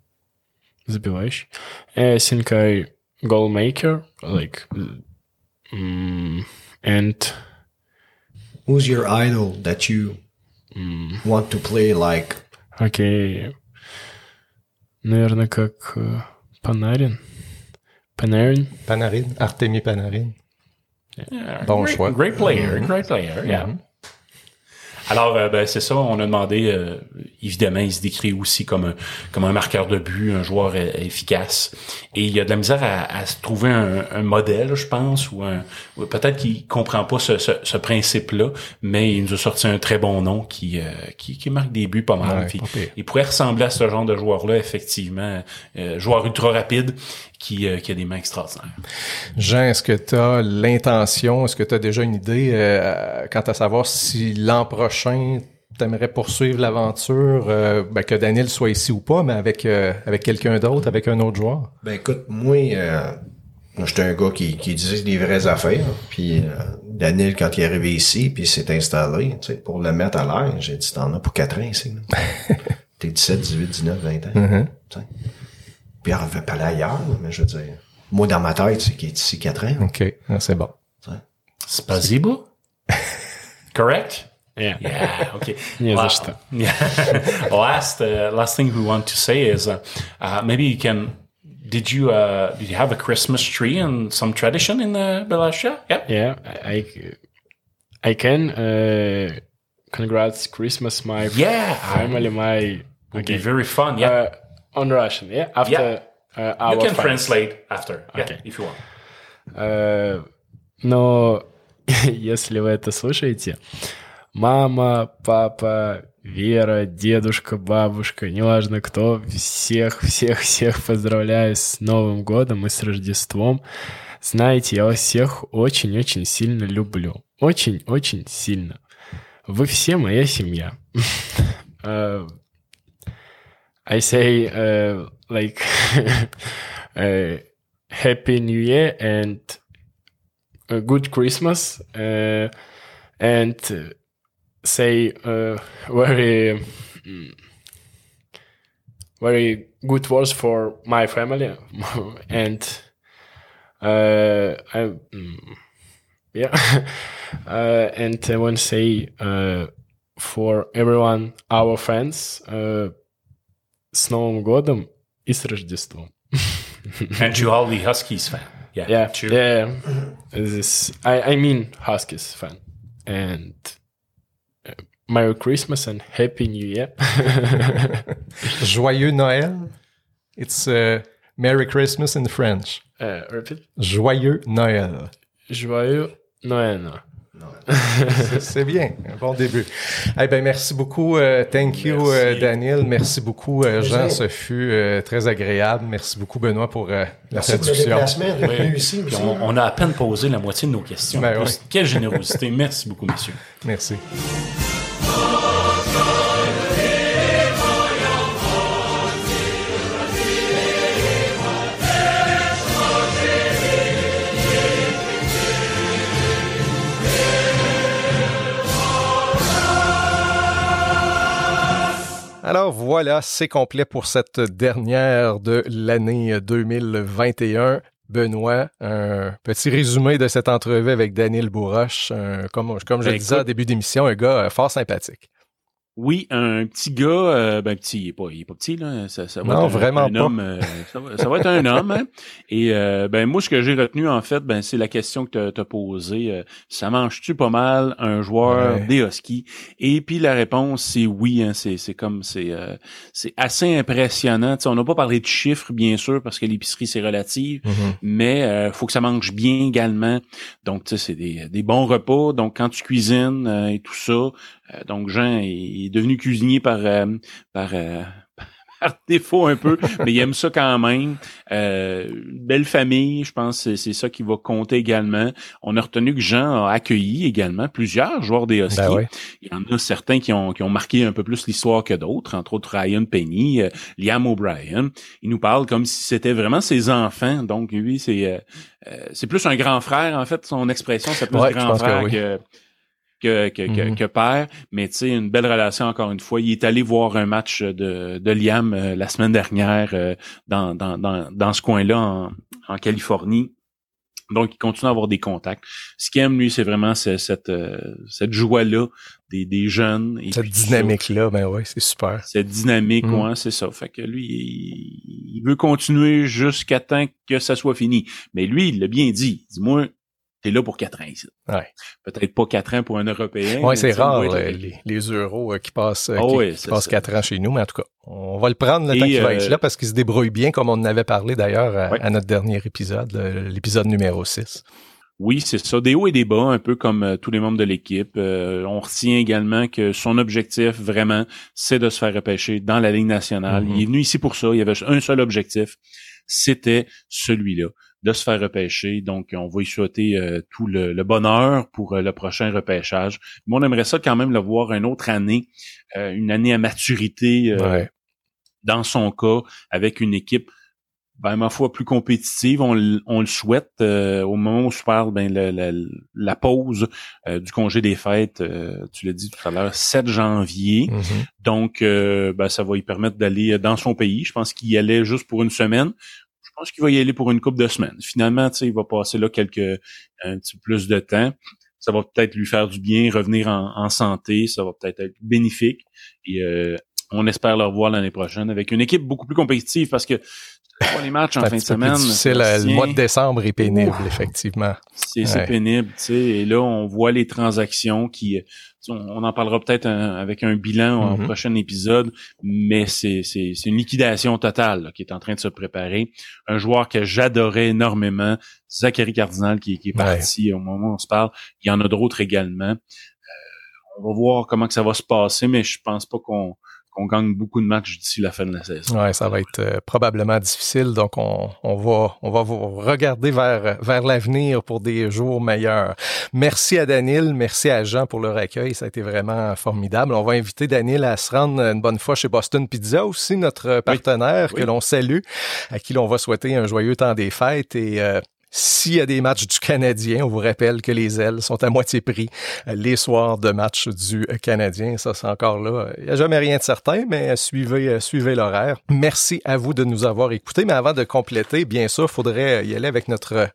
забивающий. I think I goal maker, like, and... Who's your idol that you want to play like? Окей. Okay. Наверное, как Panarin. Panarin? Panarin. Artemi Panarin. Yeah. Bon great, choix. Great player. Great player. Yeah. Mm-hmm. Alors, euh, ben, c'est ça, on a demandé, euh, évidemment, il se décrit aussi comme un, comme un marqueur de but, un joueur euh, efficace. Et il y a de la misère à, à se trouver un, un, modèle, je pense, ou, un, peut-être qu'il comprend pas ce, ce, ce principe-là, mais il nous a sorti un très bon nom qui, euh, qui, qui, marque des buts pas mal. Ouais, il pourrait ressembler à ce genre de joueur-là, effectivement. joueur ultra rapide, qui, euh, qui, a des mains extraordinaires. Jean, est-ce que tu as l'intention, est-ce que tu as déjà une idée euh, quant à savoir si l'an prochain, tu aimerais poursuivre l'aventure, euh, ben, que Daniel soit ici ou pas, mais avec, euh, avec quelqu'un d'autre, avec un autre joueur? Ben écoute, moi, euh, j'étais un gars qui, qui disait des vraies affaires. Puis Daniel, quand il est arrivé ici, puis s'est installé, tu sais, pour le mettre à l'air, j'ai dit, t'en as pour 4 ans ici. T'es 17, 18, 19, 20 ans. Mm-hmm. Puis elle veut parler ailleurs, mais je veux dire, moi dans ma tête, c'est qu'il est ici 4 ans. OK, ah, c'est bon. Spasibo? Correct? Yeah. Yeah. Okay. yeah, last, yeah. last, uh, last thing we want to say is, uh, uh, maybe you can. Did you uh, did you have a Christmas tree and some tradition in uh, Belasha? Yeah. Yeah, I I can. Uh, congrats, Christmas, my yeah family, my. Would okay. be very fun. Yeah. On Russian, yeah. After yeah. Uh, you can translate after, okay. yeah, if you want. Uh, но если вы это слушаете, мама, папа, Вера, дедушка, бабушка, неважно кто, всех, всех, всех поздравляю с Новым годом и с Рождеством. Знаете, я вас всех очень-очень сильно люблю. Очень-очень сильно. Вы все моя семья. Uh, I say uh, like uh, Happy New Year and a good Christmas, uh, and say uh, very very good words for my family, and uh, I mm, yeah, uh, and I want to say for everyone, our friends с Новым годом и с Рождеством. And you all the Huskies fan. Yeah, yeah, true. yeah. This, I, I mean Huskies fan. And uh, Merry Christmas and Happy New Year. Joyeux Noël. It's uh, Merry Christmas in French. Uh, repeat. Joyeux Noël. Joyeux Noël. c'est bien, un bon début. Eh ben, merci beaucoup, euh, thank you euh, Daniel, merci beaucoup euh, Jean, ce fut très agréable. Merci beaucoup Benoît pour la traduction. on, a à peine posé la moitié de nos questions. Ben Quelle générosité, merci beaucoup messieurs. Merci. Alors voilà, c'est complet pour cette dernière de l'année 2021. Benoît, un petit résumé de cette entrevue avec Daniel Bourroche, comme, comme je le disais au début d'émission, un gars euh, fort sympathique. Oui, un petit gars, euh, ben petit, il est pas, il est pas petit là, ça, ça va non, être vraiment un, homme, euh, ça, va, être un homme. Hein. Et euh, ben moi, ce que j'ai retenu en fait, ben c'est la question que tu as posée. ça mange-tu pas mal un joueur des Huskies? Et puis la réponse c'est oui. Hein, c'est c'est comme c'est c'est assez impressionnant. on n'a pas parlé de chiffres bien sûr parce que l'épicerie c'est relatif, mm-hmm. mais faut que ça mange bien également. Donc tu sais c'est des des bons repas. Donc quand tu cuisines et tout ça, donc Jean est devenu cuisinier par euh, par, euh, par défaut un peu, mais il aime ça quand même. belle famille, je pense que c'est ça qui va compter également. On a retenu que Jean a accueilli également plusieurs joueurs des Huskies. Ben il y en a certains qui ont, qui ont marqué un peu plus l'histoire que d'autres, entre autres Ryan Penny, Liam O'Brien. Il nous parle comme si c'était vraiment ses enfants. Donc lui, c'est c'est plus un grand frère, en fait, son expression, c'est plus un grand frère que que, que, mm-hmm. que, père, mais tu sais, une belle relation encore une fois. Il est allé voir un match de, de Liam euh, la semaine dernière euh, dans, dans, dans, dans ce coin-là en, en Californie. Donc, il continue à avoir des contacts. Ce qu'il aime, lui, c'est vraiment cette, euh, cette joie-là des, des jeunes. cette dynamique-là, ben ouais, c'est super. Cette dynamique, mm. ouais, c'est ça. Fait que lui, il, il veut continuer jusqu'à temps que ça soit fini. Mais lui, il l'a bien dit. Dis-moi, t'es là pour quatre ans ici. Ouais. Peut-être pas quatre ans pour un Européen. Oui, c'est rare, les, les, euros euh, qui passent, euh, oh qui, passent quatre ans chez nous, mais en tout cas, on va le prendre le temps qu'il va être euh, là parce qu'il se débrouille bien, comme on en avait parlé d'ailleurs à, notre dernier épisode, l'épisode numéro 6. Oui, c'est ça. Des hauts et des bas, un peu comme tous les membres de l'équipe. on retient également que son objectif, vraiment, c'est de se faire repêcher dans la Ligue nationale. Mm-hmm. Il est venu ici pour ça. Il y avait un seul objectif. C'était celui-là de se faire repêcher. Donc, on va y souhaiter euh, tout le, bonheur pour euh, le prochain repêchage. Mais on aimerait ça quand même le voir une autre année, euh, une année à maturité dans son cas, avec une équipe ben, ma foi, plus compétitive. On, le souhaite. au moment où je parle, ben, la, pause du congé des fêtes, tu l'as dit tout à l'heure, 7 janvier. Mm-hmm. Donc, ben, ça va lui permettre d'aller dans son pays. Je pense qu'il y allait juste pour une semaine pense qu'il va y aller pour une couple de semaines. Finalement, tu il va passer là quelques un petit plus de temps. Ça va peut-être lui faire du bien, revenir en, santé, ça va peut-être être bénéfique. Euh, on espère le revoir l'année prochaine avec une équipe beaucoup plus compétitive parce que les matchs en fin de semaine. C'est le mois de décembre est pénible, effectivement. C'est pénible, tu sais. Et là, on voit les transactions qui, on, en parlera peut-être avec un bilan au mm-hmm. prochain épisode, mais c'est une liquidation totale qui est en train de se préparer. Un joueur que j'adorais énormément, Zachary Cardinal, qui, est parti au moment où on se parle. Il y en a d'autres également. Euh, on va voir comment que ça va se passer, mais je pense pas qu'on on gagne beaucoup de matchs d'ici la fin de la saison. Ouais, ça va être euh, probablement difficile. Donc, on, on, va, on va vous regarder vers, vers l'avenir pour des jours meilleurs. Merci à Daniel, merci à Jean pour leur accueil. Ça a été vraiment formidable. On va inviter Daniel à se rendre une bonne fois chez Boston Pizza, aussi notre partenaire que l'on salue, à qui l'on va souhaiter un joyeux temps des fêtes et euh, s'il y a des matchs du Canadien, on vous rappelle que les ailes sont à moitié prix euh, les soirs de match du Canadien. Ça, c'est encore là. Il n'y a jamais rien de certain, mais suivez, euh, suivez l'horaire. Merci à vous de nous avoir écoutés. Mais avant de compléter, bien sûr, il faudrait y aller avec notre,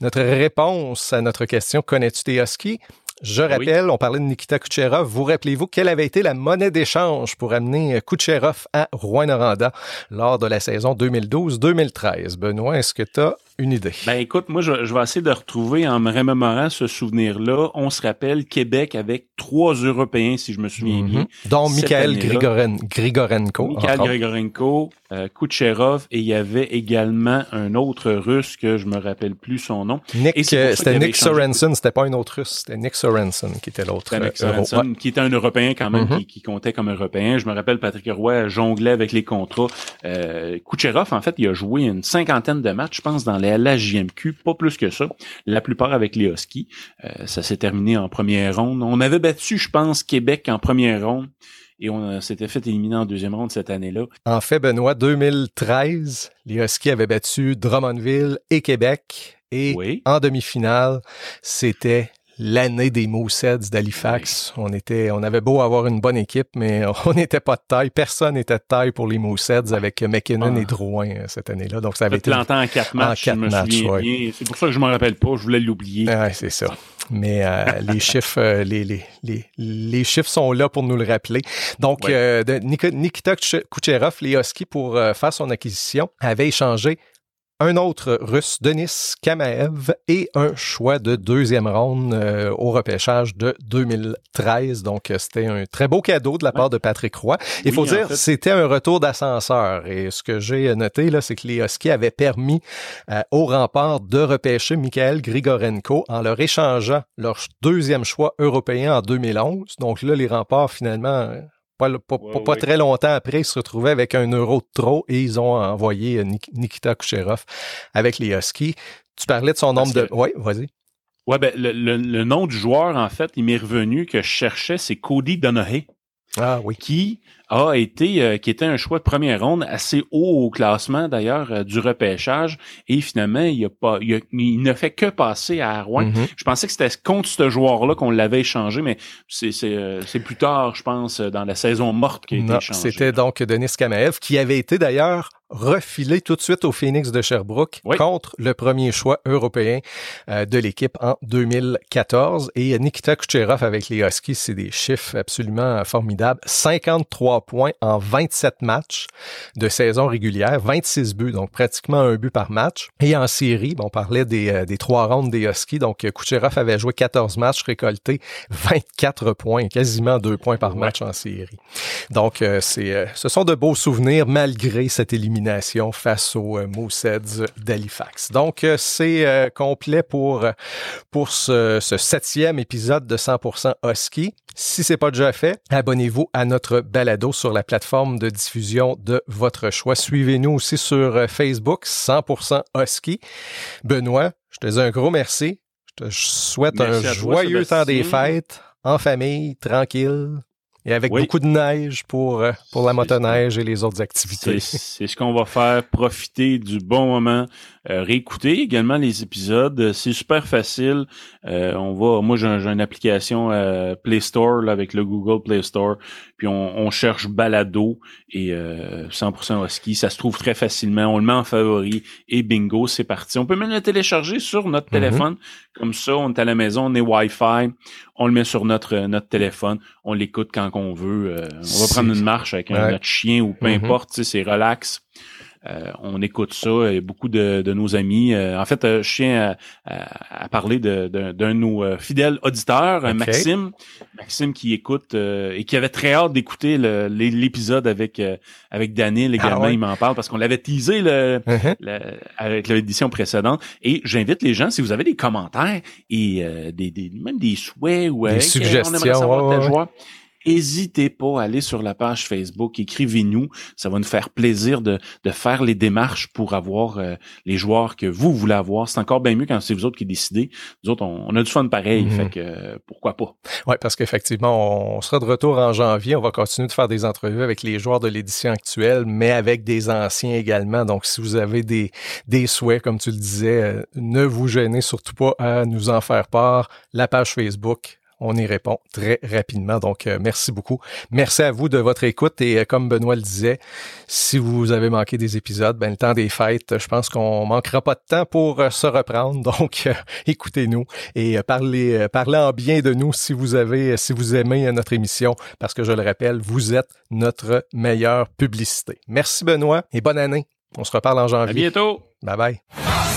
notre réponse à notre question. Connais-tu tes Huskies? Je rappelle, on parlait de Nikita Kucherov. Vous rappelez-vous quelle avait été la monnaie d'échange pour amener Kucherov à Rouen-Noranda lors de la saison 2012-2013? Benoît, est-ce que tu as une idée. Ben écoute, moi je, vais essayer de retrouver en me remémorant ce souvenir-là. On se rappelle Québec avec trois Européens, si je me souviens bien. Mhm. Dont Mikhail Grigorenko. Mikhail Grigorenko, euh, Kucherov et il y avait également un autre Russe que je me rappelle plus son nom. Nick, euh, c'était Nick Sorensen, c'était pas un autre Russe, c'était Nick Sorensen qui était l'autre. Nick Sorensen, qui était un Européen quand même, mhm. qui, comptait comme Européen. Je me rappelle Patrick Roy jonglait avec les contrats. Euh, Kucherov, en fait, il a joué une cinquantaine de matchs, je pense, dans les à la JMQ, pas plus que ça. La plupart avec les Huskies. Euh, ça s'est terminé en première ronde. On avait battu, je pense, Québec en première ronde et on s'était fait éliminer en deuxième ronde cette année-là. En fait, Benoît, 2013, les Huskies avaient battu Drummondville et Québec. Et en demi-finale, c'était l'année des Mooseheads d'Halifax. On était, on avait beau avoir une bonne équipe, mais on n'était pas de taille. Personne n'était de taille pour les Mooseheads avec McKinnon et Drouin euh, cette année-là. Donc ça avait été en quatre matchs. En quatre matchs, C'est pour ça que je m'en rappelle pas. Je voulais l'oublier. Ouais, c'est ça. Mais euh, les chiffres, euh, les, les, les, les, chiffres sont là pour nous le rappeler. Donc, de Nikita Kucherov, les Huskies, pour faire son acquisition, avait échangé un autre russe, Denis Kamaev, et un choix de deuxième ronde euh, au repêchage de 2013. Donc, euh, c'était un très beau cadeau de la part de Patrick Roy. Il faut dire, c'était un retour d'ascenseur. Et ce que j'ai noté, là, c'est que les Huskies avaient permis euh, au rempart de repêcher Mikhail Grigorenko en leur échangeant leur deuxième choix européen en 2011. Donc là, les remparts, finalement, pas, très longtemps après, ils se retrouvaient avec un euro de trop et ils ont envoyé euh, Nikita Kucherov avec les Huskies. Tu parlais de son nombre de... Oui, vas-y. Ouais, ben, le, nom du joueur, en fait, il m'est revenu que je cherchais, c'est Cody Donohue. Ah oui. Qui a été, euh, qui était un choix de première ronde assez haut au classement d'ailleurs euh, du repêchage et finalement il a pas, il, ne fait que passer à Rouen. Mm-hmm. Je pensais que c'était contre ce joueur-là qu'on l'avait échangé, mais c'est c'est euh, plus tard, je pense, dans la saison morte qu'il a été échangé. C'était donc Denis Kamaev qui avait été d'ailleurs refilé tout de suite au Phoenix de Sherbrooke contre le premier choix européen de l'équipe en 2014. Et Nikita Kucherov avec les Huskies, c'est des chiffres absolument formidables. 53 points en 27 matchs de saison régulière, 26 buts, donc pratiquement un but par match. Et en série, on parlait des, euh, des trois rondes des Huskies, donc euh, Kucherov avait joué 14 matchs, récolté 24 points, quasiment deux points par match en série. Donc, euh, c'est, ce sont de beaux souvenirs malgré cette élimination face aux Mooseheads d'Halifax. Donc, c'est complet pour, pour ce, ce septième épisode de 100% Husky. Si c'est pas déjà fait, abonnez-vous à notre balado sur la plateforme de diffusion de votre choix. Suivez-nous aussi sur euh, Facebook 100% Husky. Benoît, je te dis un gros merci. Je te souhaite un joyeux temps des fêtes en famille, tranquille. Et avec beaucoup de neige pour, euh, pour la motoneige et les autres activités. C'est ce qu'on va faire, profiter du bon moment, euh, réécouter également les épisodes. C'est super facile. Euh, on va, moi j'ai une application Play Store avec le Google Play Store, puis on, cherche balado et 100% ski. Ça se trouve très facilement. On le met en favori et bingo, c'est parti. On peut même le télécharger sur notre mm-hmm. téléphone. Comme ça, on est à la maison, on est Wi-Fi, on le met sur notre notre téléphone, on l'écoute quand qu'on veut. Euh, on va prendre une marche avec un, notre chien ou peu mm-hmm. importe, c'est relax. Euh, on écoute ça et beaucoup de, nos amis. Euh, en fait, je tiens à, parler d'un de, nos fidèles auditeurs, Maxime. Maxime qui écoute et qui avait très hâte d'écouter l'épisode avec avec Daniel également. Ah il m'en parle parce qu'on l'avait teasé le, uh-huh. avec l'édition précédente. Et j'invite les gens, si vous avez des commentaires et des, des, même des souhaits ou des suggestions, N'hésitez pas à aller sur la page Facebook, écrivez-nous. Ça va nous faire plaisir de, de faire les démarches pour avoir euh, les joueurs que vous voulez avoir. C'est encore bien mieux quand c'est vous autres qui décidez. Nous autres, on, a du fun pareil, mhm. fait que euh, pourquoi pas? Oui, parce qu'effectivement, on sera de retour en janvier. On va continuer de faire des entrevues avec les joueurs de l'édition actuelle, mais avec des anciens également. Donc, si vous avez des, des souhaits, comme tu le disais, euh, ne vous gênez surtout pas à nous en faire part. La page Facebook, on y répond très rapidement. Donc, euh, merci beaucoup. Merci à vous de votre écoute. Et euh, comme Benoît le disait, si vous avez manqué des épisodes, ben, le temps des fêtes, je pense qu'on manquera pas de temps pour euh, se reprendre. Donc, écoutez-nous et parlez, parlez en bien de nous si vous avez, si vous aimez notre émission, parce que je le rappelle, vous êtes notre meilleure publicité. Merci Benoît et bonne année. On se reparle en janvier. À bientôt. Bye bye.